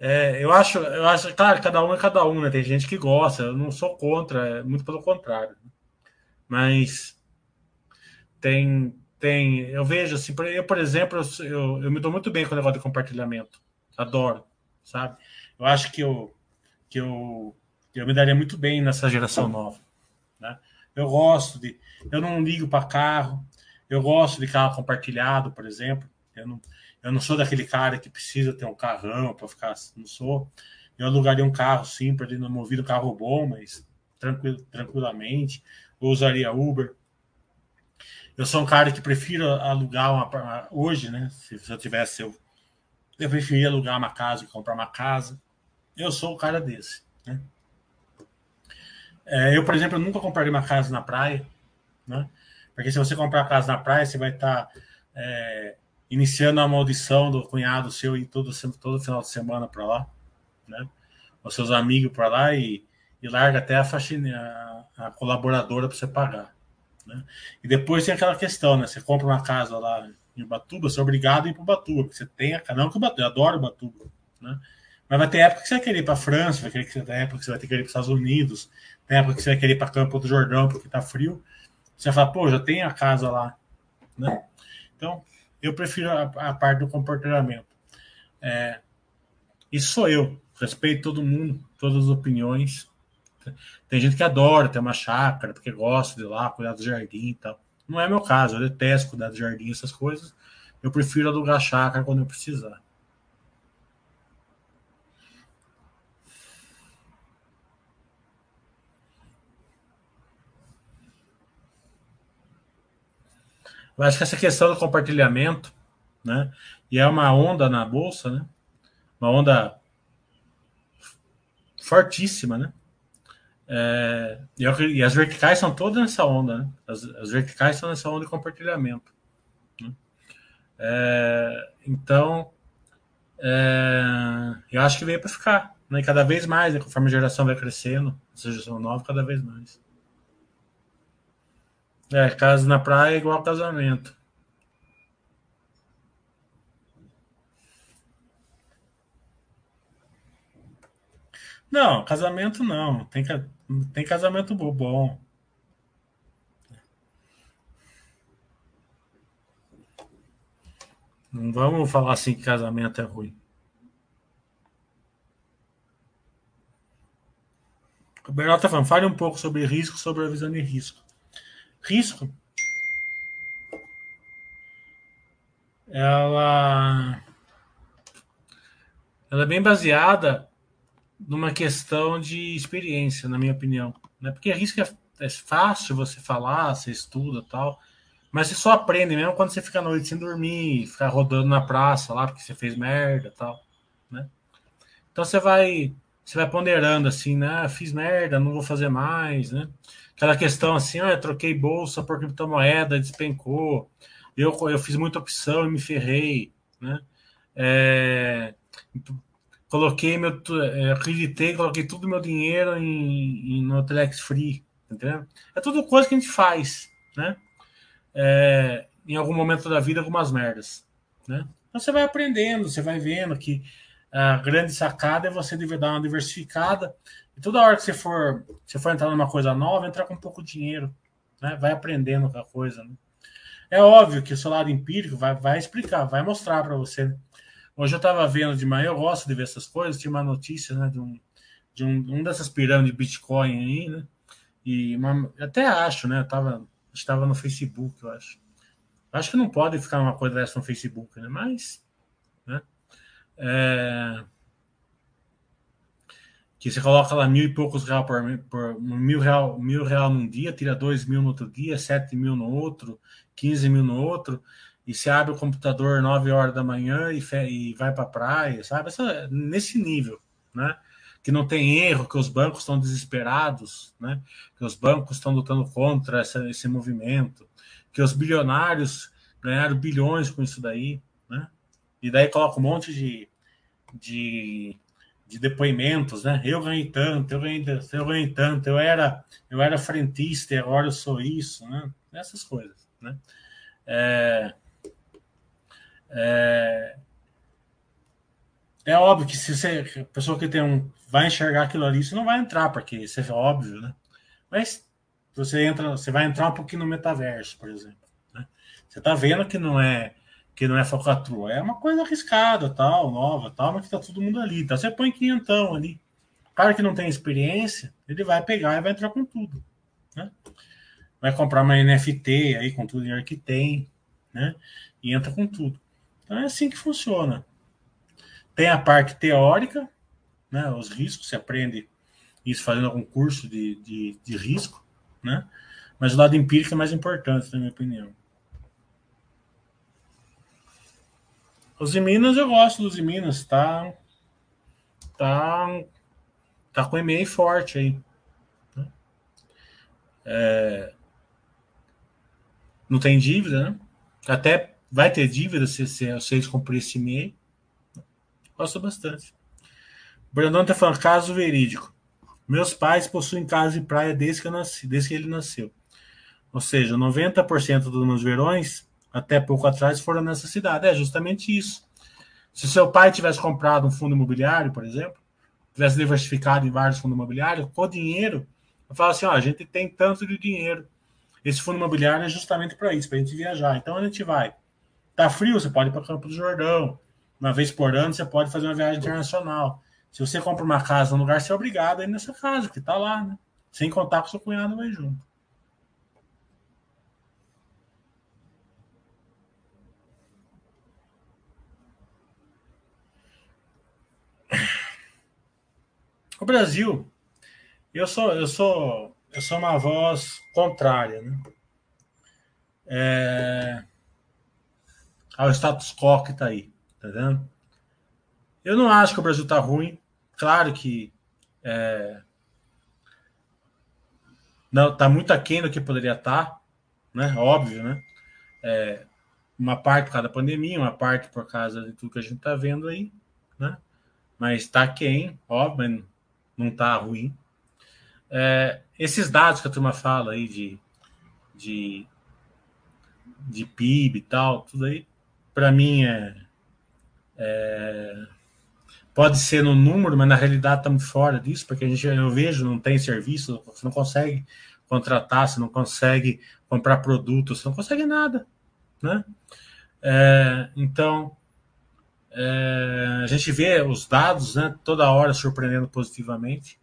[SPEAKER 1] É, eu acho, eu acho, claro, cada um é cada um, né? Tem gente que gosta, eu não sou contra, é muito pelo contrário. Mas tem, tem, eu vejo assim, eu, por exemplo, eu, eu me dou muito bem com o negócio de compartilhamento. Adoro, sabe? Eu acho que eu, que eu, eu me daria muito bem nessa geração nova, né? Eu gosto de, eu não ligo para carro, eu gosto de carro compartilhado, por exemplo. Eu não, eu não sou daquele cara que precisa ter um carrão para ficar. Não sou. Eu alugaria um carro, sim, para não mover um carro bom, mas tranquil, tranquilamente. Eu usaria Uber. Eu sou um cara que prefiro alugar uma. Hoje, né? Se, se eu tivesse. Eu, eu preferia alugar uma casa e comprar uma casa. Eu sou o cara desse, né? É, eu, por exemplo, nunca compraria uma casa na praia, né? Porque se você comprar casa na praia, você vai estar tá, é, iniciando a maldição do cunhado seu e todo, todo final de semana para lá, né? Os seus amigos para lá e, e larga até a faxina, a, a colaboradora para você pagar, né? E depois tem aquela questão, né? Você compra uma casa lá em Ubatuba, você é obrigado a ir para Ubatuba, porque você tem a não que Ubatuba, eu adoro Ubatuba, né? Mas vai ter época que você vai querer ir para a França, vai ter época que você vai ter que ir para os Estados Unidos, tem época que você vai querer ir para Campo do Jordão porque tá frio. Você vai falar, pô, já tem a casa lá, né? Então, eu prefiro a, a parte do comportamento. É, isso sou eu. Respeito todo mundo, todas as opiniões. Tem gente que adora ter uma chácara, porque gosta de ir lá, cuidar do jardim e tal. Não é meu caso, eu detesto cuidar do jardim, essas coisas. Eu prefiro alugar chácara quando eu precisar. Eu acho que essa questão do compartilhamento, né? E é uma onda na bolsa, né? Uma onda fortíssima, né? É, e, as verticais são todas nessa onda, né? As, as verticais estão nessa onda de compartilhamento. Né? É, então, é, eu acho que veio para ficar. Né? E cada vez mais, né? conforme a geração vai crescendo, essa geração nova, cada vez mais. É, casa na praia é igual casamento. Não, casamento não. Tem, tem casamento bom. Não vamos falar assim que casamento é ruim. O Bernardo está falando, fale um pouco sobre risco, sobre a visão de risco. Risco. Ela, ela é bem baseada numa questão de experiência, na minha opinião. Né? Porque risco é, é fácil você falar, você estuda tal, mas você só aprende mesmo quando você fica à noite sem dormir, ficar rodando na praça lá porque você fez merda tal. Né? Então você vai você vai ponderando assim, né? Fiz merda, não vou fazer mais, né? Aquela questão assim, ah, troquei bolsa por criptomoeda, despencou. Eu, eu fiz muita opção e me ferrei, né? É, coloquei meu, é, acreditei, coloquei todo o meu dinheiro em, em no Telex Free, entendeu? É tudo coisa que a gente faz, né? É, em algum momento da vida, algumas merdas, né? Então você vai aprendendo, você vai vendo que a grande sacada é você dar uma diversificada. E toda hora que você for, você for entrar numa coisa nova, entrar com pouco dinheiro. Né? Vai aprendendo com a coisa. Né? É óbvio que o seu lado empírico vai, vai explicar, vai mostrar para você. Hoje eu estava vendo de manhã, eu gosto de ver essas coisas. Tinha uma notícia né, de, um, de um, um dessas pirâmides de Bitcoin aí, né? E uma, até acho, né? Tava, estava no Facebook, eu acho. Acho que não pode ficar uma coisa dessa no Facebook, né? Mas, né? É, que você coloca lá mil e poucos real por, por mil real, mil real num dia, tira dois mil no outro dia, sete mil no outro, quinze mil no outro, e você abre o computador nove horas da manhã e, fe, e vai para a praia, sabe? Essa, nesse nível, né? Que não tem erro, que os bancos estão desesperados, né? Que os bancos estão lutando contra essa, esse movimento, que os bilionários ganharam bilhões com isso daí, né? E daí coloca um monte de de, de depoimentos, né? Eu ganhei tanto, eu ganhei, eu ganhei tanto, eu era, eu era frentista, agora eu sou isso, né? Essas coisas, né? É, é, é óbvio que se você, a pessoa que tem um, vai enxergar aquilo ali, você não vai entrar, porque isso é óbvio, né? Mas você entra, você vai entrar um pouquinho no metaverso, por exemplo. Né? Você está vendo que não é que não é falcatrua. É uma coisa arriscada, tal, nova, tal, mas que tá todo mundo ali. Então você põe quinhentão ali. O cara que não tem experiência, ele vai pegar e vai entrar com tudo. Né? Vai comprar uma NFT aí com tudo dinheiro que tem, né? E entra com tudo. Então é assim que funciona. Tem a parte teórica, né? Os riscos, você aprende isso fazendo algum curso de, de, de risco, né? Mas o lado empírico é mais importante, na minha opinião. Os de Minas eu gosto dos de Minas, tá? Tá, tá com e-mail forte aí. Né? É, não tem dívida, né? Até vai ter dívida se, eles cumprirem esse e-mail. Gosto bastante. O Brandon tá falando, caso verídico. Meus pais possuem casa de praia desde que eu nasci, desde que ele nasceu. Ou seja, 90% dos meus verões até pouco atrás foram nessa cidade. É justamente isso. Se seu pai tivesse comprado um fundo imobiliário, por exemplo, tivesse diversificado em vários fundos imobiliários, com dinheiro, eu falo assim: ó, a gente tem tanto de dinheiro. Esse fundo imobiliário é justamente para isso, para a gente viajar. Então a gente vai. Tá frio, você pode ir para Campo do Jordão. Uma vez por ano, você pode fazer uma viagem internacional. Se você compra uma casa num lugar, você é obrigado a ir nessa casa, que está lá, né? Sem contar com seu cunhado vai junto. O Brasil, eu sou, eu sou, eu sou uma voz contrária, né? É, ao status quo que está aí, tá vendo? Eu não acho que o Brasil está ruim. Claro que é, não está muito aquém do que poderia estar, tá, né? Óbvio, né? É, uma parte por causa da pandemia, uma parte por causa de tudo que a gente está vendo aí, né? mas está quem, óbvio, não está ruim. É, esses dados que a turma fala aí de, de, de PIB e tal, tudo aí, para mim é, é, pode ser no número, mas na realidade estamos fora disso, porque a gente, eu vejo, não tem serviço, você não consegue contratar, você não consegue comprar produtos, você não consegue nada, né? É, então, é, a gente vê os dados né, toda hora surpreendendo positivamente.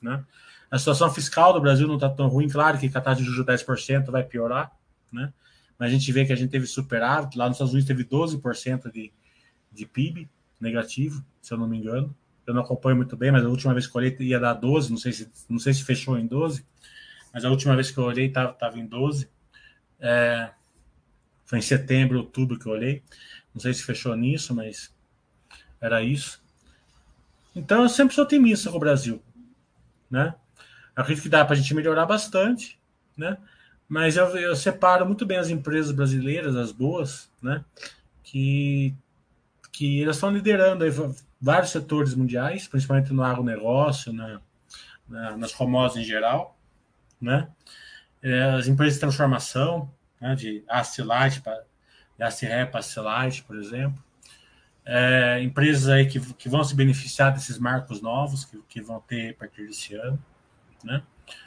[SPEAKER 1] Né? A situação fiscal do Brasil não está tão ruim, claro que a taxa de juros 10% vai piorar, né? mas a gente vê que a gente teve superávit, lá nos Estados Unidos teve 12% de, de PIB negativo, se eu não me engano. Eu não acompanho muito bem, mas a última vez que eu olhei ia dar 12, não sei se, não sei se fechou em 12, mas a última vez que eu olhei estava em 12. É, foi em setembro, outubro que eu olhei. Não sei se fechou nisso, mas era isso. Então eu sempre sou otimista com o Brasil, né? Acredito que dá para a gente melhorar bastante, né? Mas eu, eu, separo muito bem as empresas brasileiras, as boas, né? Que, que elas estão liderando aí vários setores mundiais, principalmente no agronegócio, na, na, nas commodities em geral, né? É, as empresas de transformação, né? de acilite para da Cirrep, Light, por exemplo. É, empresas aí que, que vão se beneficiar desses marcos novos que, que vão ter a partir desse ano. Né?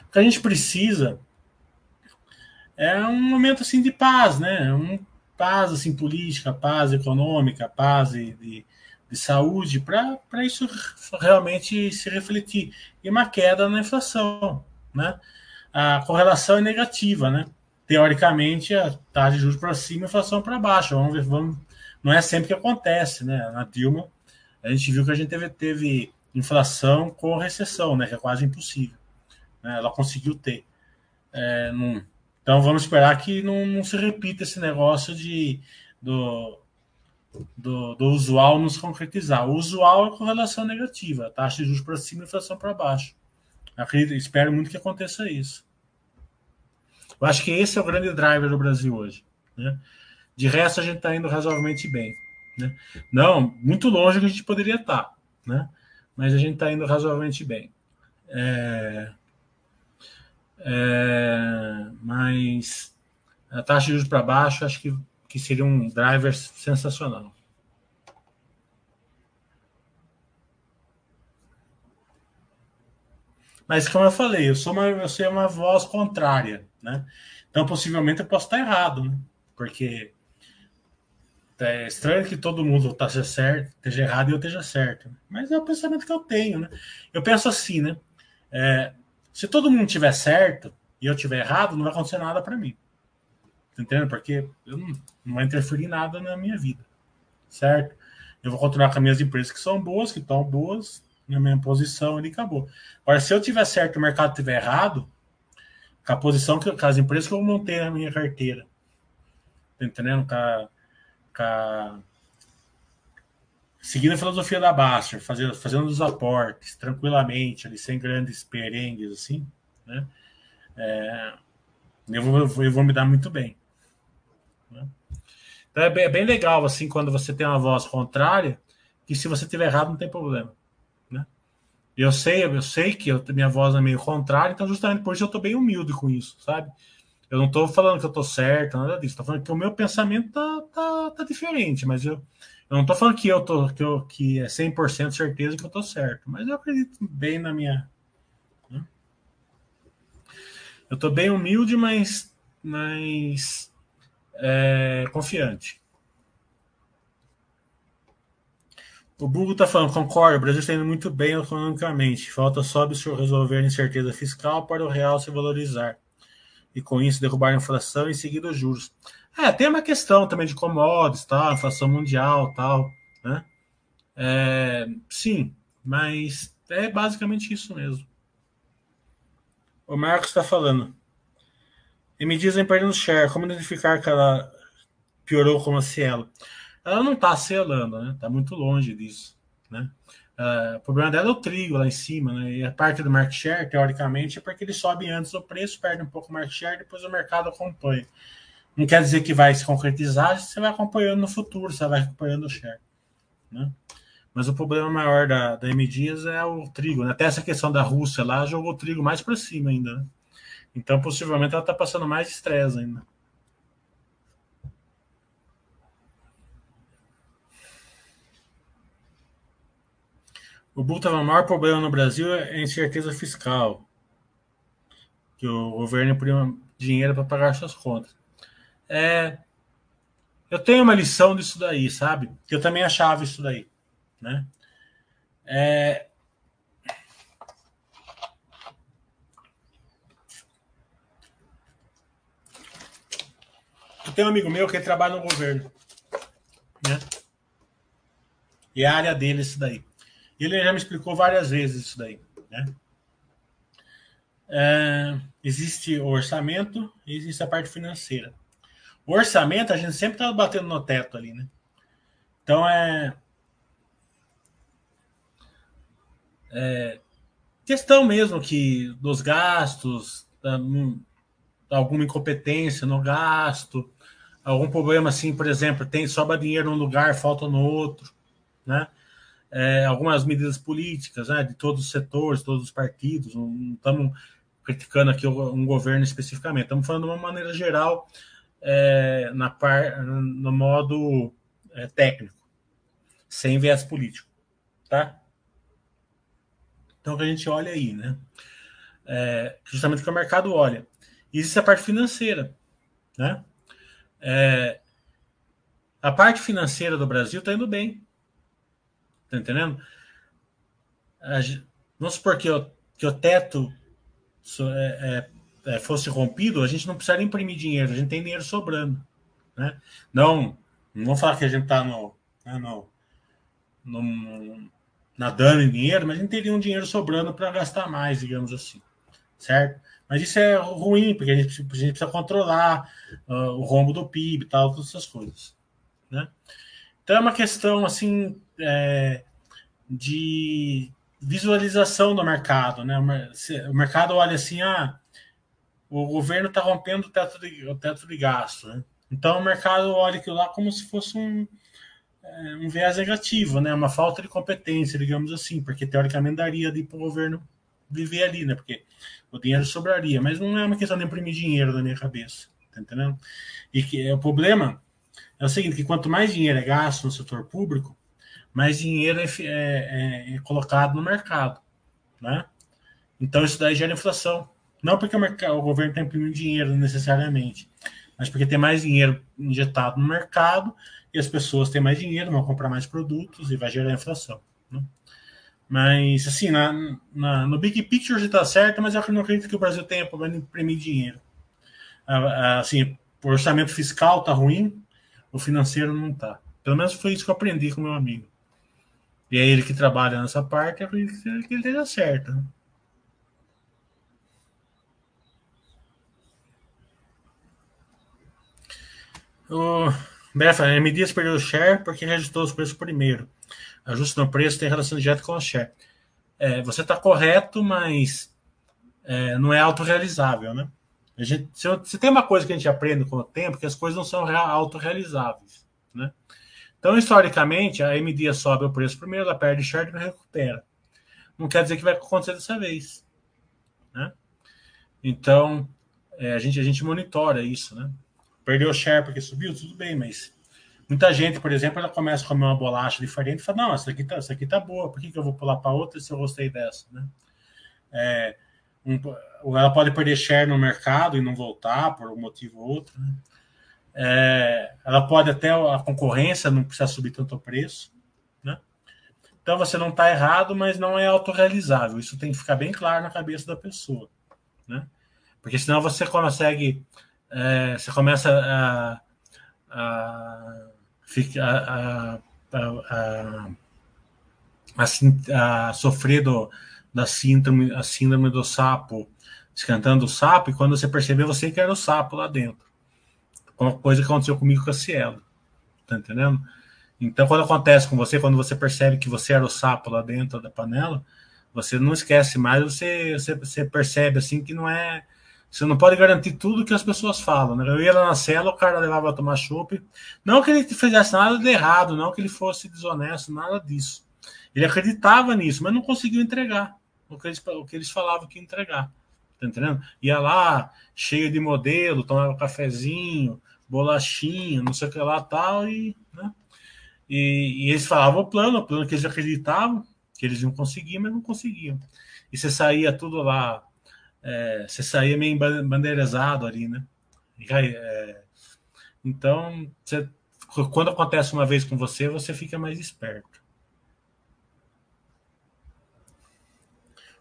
[SPEAKER 1] O que a gente precisa é um momento assim de paz, né? Um paz assim política, paz econômica, paz de, de, de saúde, para isso realmente se refletir. E uma queda na inflação, né? A correlação é negativa, né? Teoricamente, a taxa de juros para cima e a inflação para baixo. Vamos ver, vamos... não é sempre que acontece, né? Na Dilma, a gente viu que a gente teve, teve inflação com recessão, né? Que é quase impossível. Né? Ela conseguiu ter. É, não... Então vamos esperar que não, não, se repita esse negócio de do, do, do, usual nos concretizar. O usual é correlação negativa, taxa de juros para cima e inflação para baixo. Acredito, espero muito que aconteça isso. Eu acho que esse é o grande driver do Brasil hoje. Né? De resto, a gente está indo razoavelmente bem. Né? Não, muito longe que a gente poderia estar, tá, né? mas a gente está indo razoavelmente bem. É, é, mas a taxa de juros para baixo acho que, que seria um driver sensacional. Mas como eu falei, eu sou uma, eu sou uma voz contrária, né? Então possivelmente eu posso estar errado, né? Porque é estranho que todo mundo esteja certo, esteja errado e eu esteja certo. Mas é o pensamento que eu tenho, né? Eu penso assim, né? É, se todo mundo tiver certo e eu tiver errado, não vai acontecer nada para mim. Tá entendendo? Porque eu não, não vai interferir nada na minha vida, certo? Eu vou continuar com as minhas empresas que são boas, que estão boas, na minha posição ali acabou. Agora, se eu tiver certo e o mercado tiver errado, com a posição que as empresas que eu montei na minha carteira, tá entendendo? Com a, com a, seguindo a filosofia da Baster, fazendo, fazendo os aportes tranquilamente, ali, sem grandes perengues, assim, né? É, eu, vou, eu vou me dar muito bem. Né? Então é bem, é bem legal, assim, quando você tem uma voz contrária, que se você tiver errado, não tem problema. Eu sei, eu sei que eu, minha voz é meio contrária, então justamente por isso eu tô bem humilde com isso, sabe? Eu não tô falando que eu tô certo, nada disso. Tô falando que o meu pensamento tá, tá, tá diferente, mas eu, eu não tô falando que eu tô que, eu, que é 100% certeza que eu tô certo, mas eu acredito bem na minha. Né? Eu tô bem humilde, mas, mas é, confiante. O Bugo está falando, concordo, o Brasil está indo muito bem economicamente. Falta só resolver a incerteza fiscal para o real se valorizar. E com isso derrubar a inflação e em seguida os juros. É, tem uma questão também de commodities, tal, inflação mundial, tal, né? É, sim, mas é basicamente isso mesmo. O Marcos está falando. E me dizem perdendo share, como identificar que ela piorou como a Cielo? Ela não está selando, né? Está muito longe disso, né? Uh, o problema dela é o trigo lá em cima, né? E a parte do market share, teoricamente, é porque ele sobe antes do preço, perde um pouco o market share, depois o mercado acompanha. Não quer dizer que vai se concretizar, você vai acompanhando no futuro, você vai acompanhando o share, né? Mas o problema maior da, da M Dias é o trigo. Né? Até essa questão da Rússia lá jogou o trigo mais para cima ainda. Né? Então, possivelmente, ela está passando mais estresse ainda. O Buta, o maior problema no Brasil é a incerteza fiscal. Que o governo imprima dinheiro para pagar suas contas. É, eu tenho uma lição disso daí, sabe? Que eu também achava isso daí, né? É, eu tenho um amigo meu que trabalha no governo, né? E é a área dele isso daí. Ele já me explicou várias vezes isso daí. Né? É, existe o orçamento e existe a parte financeira. O orçamento, a gente sempre está batendo no teto ali, né? Então é, é questão mesmo que dos gastos, da, alguma incompetência no gasto, algum problema assim, por exemplo, tem sobra dinheiro num lugar, falta no outro, né? É, algumas medidas políticas né, de todos os setores, todos os partidos. Não estamos criticando aqui um governo especificamente, estamos falando de uma maneira geral é, na par, no modo é, técnico, sem viés político, tá? Então, que a gente olha aí, né? É, justamente o que o mercado olha. Existe a parte financeira, né? É, a parte financeira do Brasil está indo bem. Tá entendendo? Vamos supor que o, que o teto é, é, é, fosse rompido, a gente não precisaria imprimir dinheiro, a gente tem dinheiro sobrando. Né? Não, não vamos falar que a gente está no, né, no, no, nadando em dinheiro, mas a gente teria um dinheiro sobrando para gastar mais, digamos assim. Certo? Mas isso é ruim, porque a gente, a gente precisa controlar uh, o rombo do PIB e tal, todas essas coisas. Né? Então é uma questão assim é, de visualização do mercado, né? O mercado olha assim, ah, o governo está rompendo o teto de, o teto de gasto, né? Então o mercado olha aquilo lá como se fosse um, é, um viés negativo, né? Uma falta de competência, digamos assim, porque teoricamente daria para o governo viver ali, né? Porque o dinheiro sobraria, mas não é uma questão de imprimir dinheiro na minha cabeça, tá entendendo? E que é o problema é o seguinte, que quanto mais dinheiro é gasto no setor público, mais dinheiro é, é, é, é colocado no mercado, né? Então isso daí gera inflação. Não porque o, mercado, o governo está imprimindo dinheiro necessariamente, mas porque tem mais dinheiro injetado no mercado e as pessoas têm mais dinheiro, vão comprar mais produtos e vai gerar inflação. Né? Mas, assim, na, na, no Big Picture está certo, mas eu não acredito que o Brasil tenha problema em imprimir dinheiro. Assim, o orçamento fiscal está ruim, o financeiro não está. Pelo menos foi isso que eu aprendi com meu amigo. E é ele que trabalha nessa parte, eu acredito que ele esteja certo. O Befa, a M Dias perdeu o share porque reajustou os preços primeiro. Ajuste no preço tem relação direta com o share. É, você está correto, mas é, não é autorrealizável, né? A gente, se, se, tem uma coisa que a gente aprende com o tempo, que as coisas não são autorrealizáveis? Então, historicamente, a MD sobe o preço primeiro, ela perde share e recupera. Não quer dizer que vai acontecer dessa vez. Né? Então, é, a, gente, a gente monitora isso. Né? Perdeu share porque subiu, tudo bem, mas muita gente, por exemplo, ela começa a comer uma bolacha diferente e fala: Não, essa aqui tá, essa aqui tá boa, por que, que eu vou pular para outra se eu gostei dessa? Né? É, um, ela pode perder share no mercado e não voltar por um motivo ou outro. Né? É, ela pode até a concorrência não precisa subir tanto o preço, né? Então você não está errado, mas não é autorrealizável. Isso tem que ficar bem claro na cabeça da pessoa, né? Porque senão você consegue, é, você começa a, a, a, a, a, a sofrer do, da síndrome, a síndrome do sapo, escantando o sapo, e quando você perceber, você que era o sapo lá dentro uma coisa que aconteceu comigo com a Cielo. Tá entendendo? Então, quando acontece com você, quando você percebe que você era o sapo lá dentro da panela, você não esquece mais, você, você, você percebe assim que não é. Você não pode garantir tudo que as pessoas falam. Né? Eu ia lá na cela, o cara levava a tomar chopp. Não que ele fizesse nada de errado, não que ele fosse desonesto, nada disso. Ele acreditava nisso, mas não conseguiu entregar o que eles, o que eles falavam que ia entregar. Tá entendendo? Ia lá, cheio de modelo, tomava cafezinho, bolachinha, não sei o que lá tal, e, né? e, e eles falavam o plano, o plano que eles acreditavam, que eles iam conseguir, mas não conseguiam. E você saía tudo lá, é, você saía meio bandeirezado ali, né? E, é, então, você, quando acontece uma vez com você, você fica mais esperto.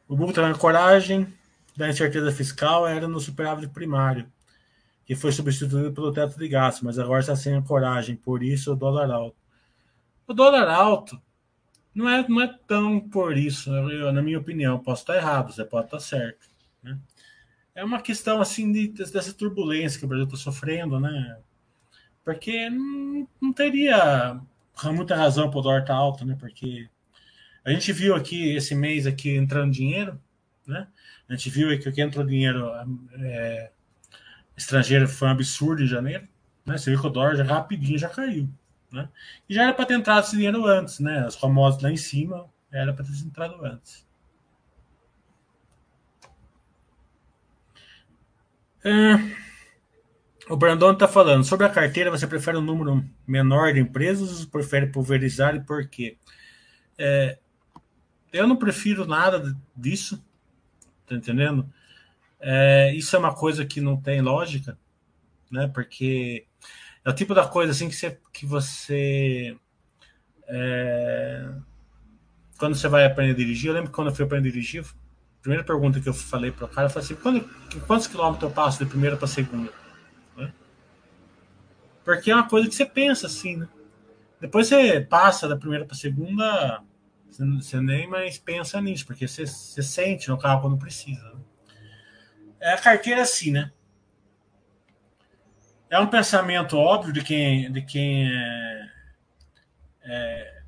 [SPEAKER 1] O Google tem coragem da incerteza fiscal era no superávit primário, que foi substituído pelo teto de gastos, mas agora está sem coragem, por isso o dólar alto. O dólar alto não é, não é tão por isso, eu, na minha opinião. Posso estar errado, você pode estar certo. Né? É uma questão assim de, dessa turbulência que o Brasil está sofrendo, né? Porque não, não teria muita razão para o dólar estar alto, né? Porque a gente viu aqui esse mês aqui entrando dinheiro, né? A gente viu que entrou dinheiro é, estrangeiro foi um absurdo em janeiro, né? Você viu já rapidinho já caiu, né? E já era para ter entrado esse dinheiro antes, né? As famosas lá em cima era para ter entrado antes. É, o Brandon está falando sobre a carteira. Você prefere um número menor de empresas ou prefere pulverizar e por quê? É, eu não prefiro nada disso, tá entendendo? É, isso é uma coisa que não tem lógica, né? Porque é o tipo da coisa assim que você, que você é, quando você vai aprender a dirigir, eu lembro que quando eu fui aprender a dirigir, a primeira pergunta que eu falei para o cara, falei assim, quando, quantos quilômetros eu passo de primeira para segunda? Né? Porque é uma coisa que você pensa assim, né? Depois você passa da primeira para segunda, você nem mais pensa nisso, porque você, você sente no carro quando precisa. Né? É a carteira assim, né? É um pensamento óbvio de quem, de quem é, é,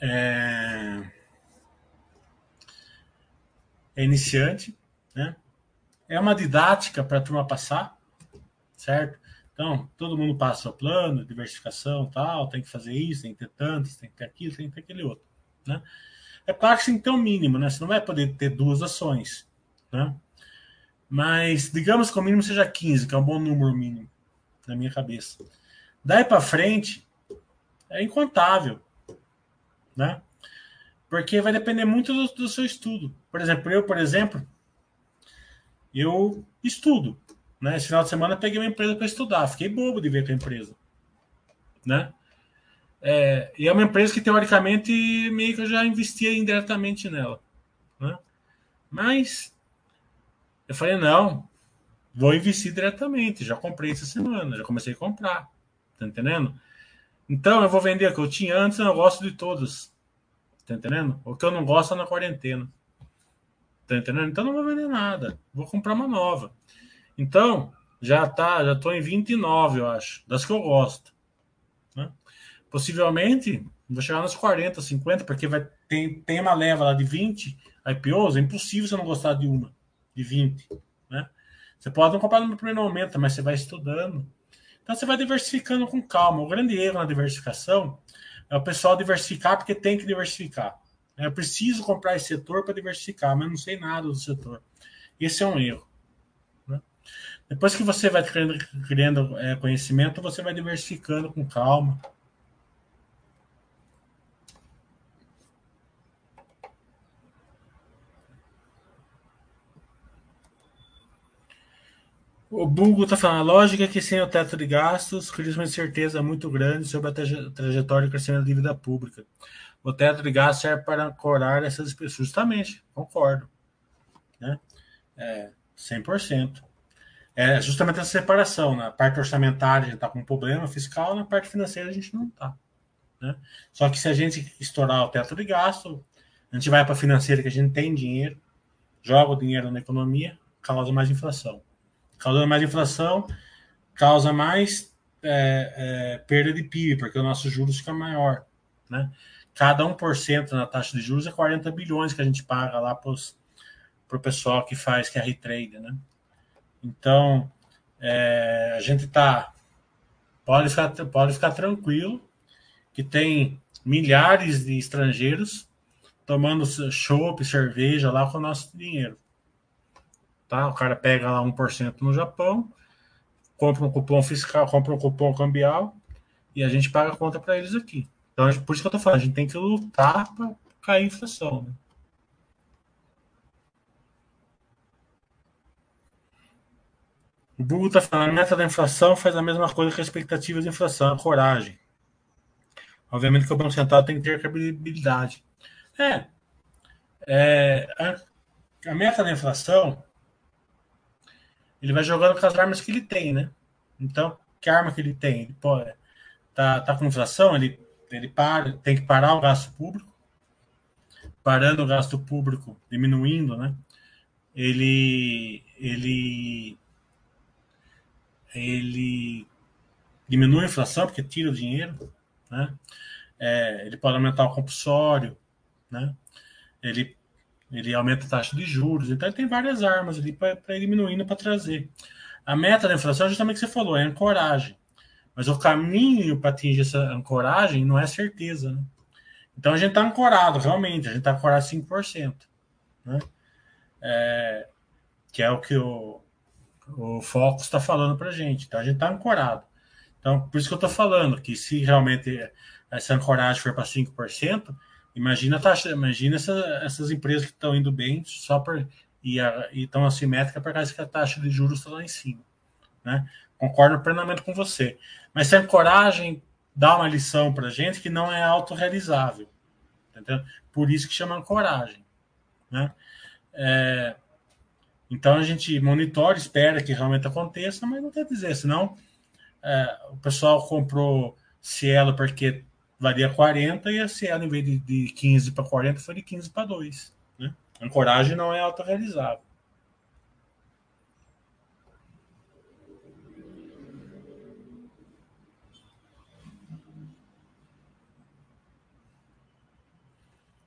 [SPEAKER 1] é, é iniciante, né? É uma didática para a turma passar, certo? Então, todo mundo passa o plano, diversificação tal, tem que fazer isso, tem que ter tantos, tem que ter aquilo, tem que ter aquele outro. Né? É claro que tem que ter um mínimo, né? Você não vai poder ter duas ações. Né? Mas digamos que o mínimo seja 15, que é um bom número mínimo na minha cabeça. Daí para frente é incontável, né? Porque vai depender muito do, do, seu estudo. Por exemplo, eu, por exemplo, eu estudo, né? Esse final de semana peguei uma empresa para estudar, fiquei bobo de ver com a empresa, né? É, e é uma empresa que, teoricamente, meio que eu já investia indiretamente nela. Né? Mas eu falei, não, vou investir diretamente. Já comprei essa semana, já comecei a comprar. Tá entendendo? Então eu vou vender o que eu tinha antes, eu gosto de todos. Tá entendendo? O que eu não gosto é na quarentena. Tá entendendo? Então não vou vender nada. Vou comprar uma nova. Então, já tá, já tô em 29, eu acho, das que eu gosto possivelmente vai chegar nos 40, 50, porque vai tem, tem uma leva lá de 20 IPOs, é impossível você não gostar de uma, de 20, né? Você pode não comprar no primeiro momento, mas você vai estudando. Então você vai diversificando com calma. O grande erro na diversificação é o pessoal diversificar porque tem que diversificar. Eu preciso comprar esse setor para diversificar, mas não sei nada do setor. Esse é um erro. Né? Depois que você vai criando, criando é, conhecimento, você vai diversificando com calma. O Bungo está falando, a lógica é que sem o teto de gastos, cria uma incerteza muito grande sobre a trajetória de crescimento da dívida pública. O teto de gastos serve para ancorar essas pessoas. Justamente, concordo. Né? É, 100%. É justamente essa separação. Na parte orçamentária a gente está com um problema fiscal, na parte financeira a gente não está. Né? Só que se a gente estourar o teto de gasto, a gente vai para a financeira que a gente tem dinheiro, joga o dinheiro na economia, causa mais inflação. Causando mais inflação, causa mais é, é, perda de PIB, porque o nosso juros fica maior. Né? Cada 1% na taxa de juros é 40 bilhões que a gente paga lá para o pessoal que faz, que é retrade. Né? Então, é, a gente tá. Pode ficar, pode ficar tranquilo que tem milhares de estrangeiros tomando chopp, cerveja lá com o nosso dinheiro. Tá? O cara pega lá 1% no Japão, compra um cupom fiscal, compra um cupom cambial e a gente paga a conta para eles aqui. Então, por isso que eu tô falando, a gente tem que lutar para cair a inflação. Né? O Google está falando, a meta da inflação faz a mesma coisa que a expectativa de inflação, a coragem. Obviamente que o Banco Central tem que ter credibilidade. É, é a, a, meta da inflação, ele vai jogando com as armas que ele tem, né? Então, que arma que ele tem? Ele pode, tá, tá com inflação, ele, ele para, tem que parar o gasto público. Parando o gasto público, diminuindo, né? Ele, ele ele diminui a inflação porque tira o dinheiro, né? É, ele pode aumentar o compulsório, né? Ele, ele aumenta a taxa de juros, então ele tem várias armas ali para ir diminuindo para trazer. A meta da inflação é justamente o que você falou, é ancoragem. Mas o caminho para atingir essa ancoragem não é certeza, né? Então a gente está ancorado, realmente, a gente está ancorado 5%. Né? É, que é o que o, o Focus está falando para a gente. Então a gente está ancorado. Então, por isso que eu estou falando que se realmente essa ancoragem for para 5%, imagina taxa, imagina essa, essas empresas que estão indo bem só por e estão assimétricas por causa que a taxa de juros está lá em cima. Né? Concordo plenamente com você. Mas se a ancoragem dá uma lição para a gente que não é autorrealizável. Entendeu? Por isso que chama ancoragem. Né? É, então a gente monitora, espera que realmente aconteça, mas não quer dizer, senão é, o pessoal comprou Cielo porque valia 40 e a Cielo, em vez de, de 15 para 40, foi de 15 para 2. Né? Ancoragem não é autorrealizável.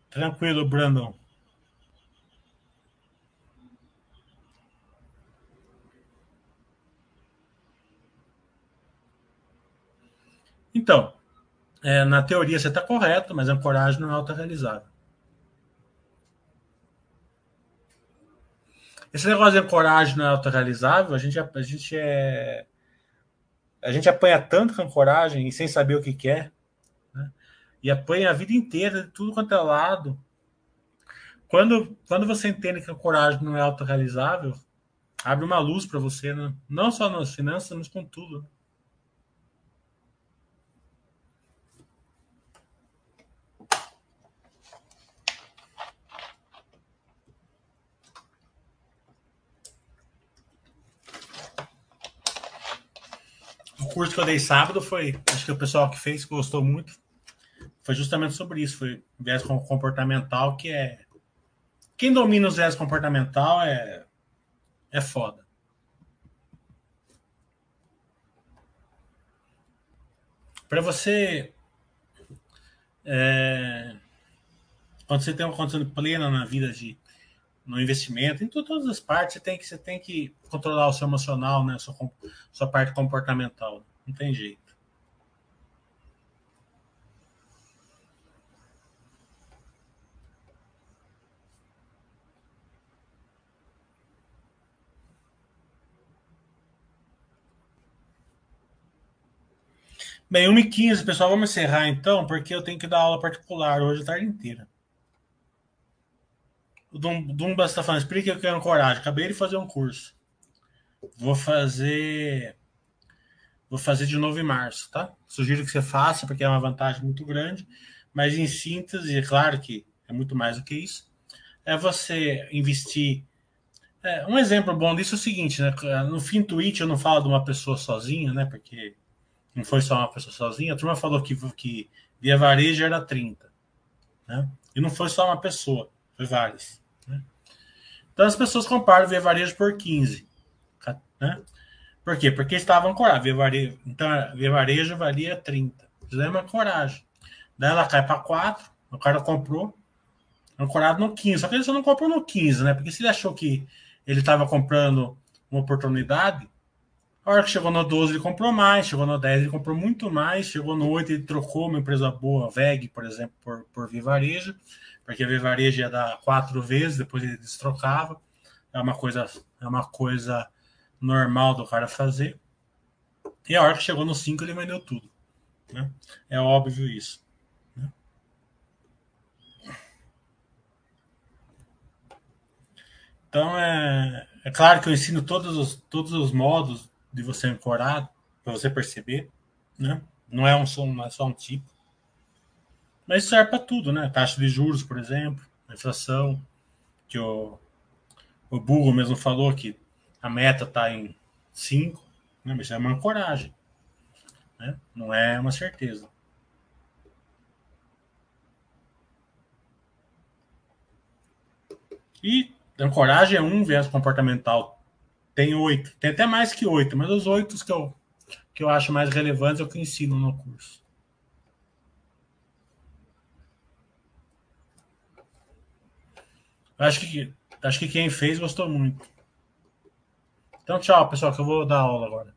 [SPEAKER 1] Tranquilo, Brandon. Então, é, na teoria você está correto, mas a ancoragem não é autorrealizável. Esse negócio de ancoragem não é autorrealizável, a gente, a gente é. A gente apanha tanto com ancoragem e sem saber o que quer, né? e apanha a vida inteira, de tudo quanto é lado. Quando, quando você entende que a ancoragem não é autorrealizável, abre uma luz para você, né? não só nas finanças, mas com tudo. Curso que eu dei sábado foi, acho que o pessoal que fez gostou muito, foi justamente sobre isso, foi viés comportamental, que é quem domina os viés comportamental é é foda. Para você é, quando você tem uma condição plena na vida de no investimento, em todas as partes, você tem que, você tem que controlar o seu emocional, né? Sua, sua parte comportamental. Não tem jeito. Bem, 1h15, pessoal, vamos encerrar então, porque eu tenho que dar aula particular hoje a tarde inteira. O Dumba está falando, explica que é ancoragem. Acabei de fazer um curso. Vou fazer. Vou fazer de novo em março, tá? Sugiro que você faça, porque é uma vantagem muito grande. Mas em síntese, é claro que é muito mais do que isso. É você investir. É, um exemplo bom disso é o seguinte, né? No fim tweet eu não falo de uma pessoa sozinha, né? Porque não foi só uma pessoa sozinha. A turma falou que, que via varejo era 30. Né? E não foi só uma pessoa, foi várias. Então as pessoas comparam Via Varejo por 15. Né? Por quê? Porque estavam ancorados. Via Varejo, então, Via Varejo valia 30. Isso é uma coragem. Daí ela cai para 4, o cara comprou, ancorado no 15. Só que ele só não comprou no 15, né? Porque se ele achou que ele estava comprando uma oportunidade, A hora que chegou no 12, ele comprou mais, chegou no 10, ele comprou muito mais, chegou no 8, ele trocou uma empresa boa, VEG, por exemplo, por, por Vivarejo, porque a Vivarejo ia dar quatro vezes, depois ele destrocava. É uma coisa, é uma coisa normal do cara fazer. E a hora que chegou no 5, ele vendeu tudo. Né? É óbvio isso. Né? Então, é, é claro que eu ensino todos os, todos os modos de você ancorar, para você perceber. Né? Não, é um, não é só um tipo. Mas serve para tudo, né? Taxa de juros, por exemplo, inflação, que o, o Google mesmo falou que a meta está em 5, né? mas é uma ancoragem. Né? Não é uma certeza. E ancoragem é um, viés comportamental tem oito. Tem até mais que oito, mas os oito que eu, que eu acho mais relevantes é o que ensino no curso. Acho que, acho que quem fez gostou muito. Então, tchau, pessoal, que eu vou dar aula agora.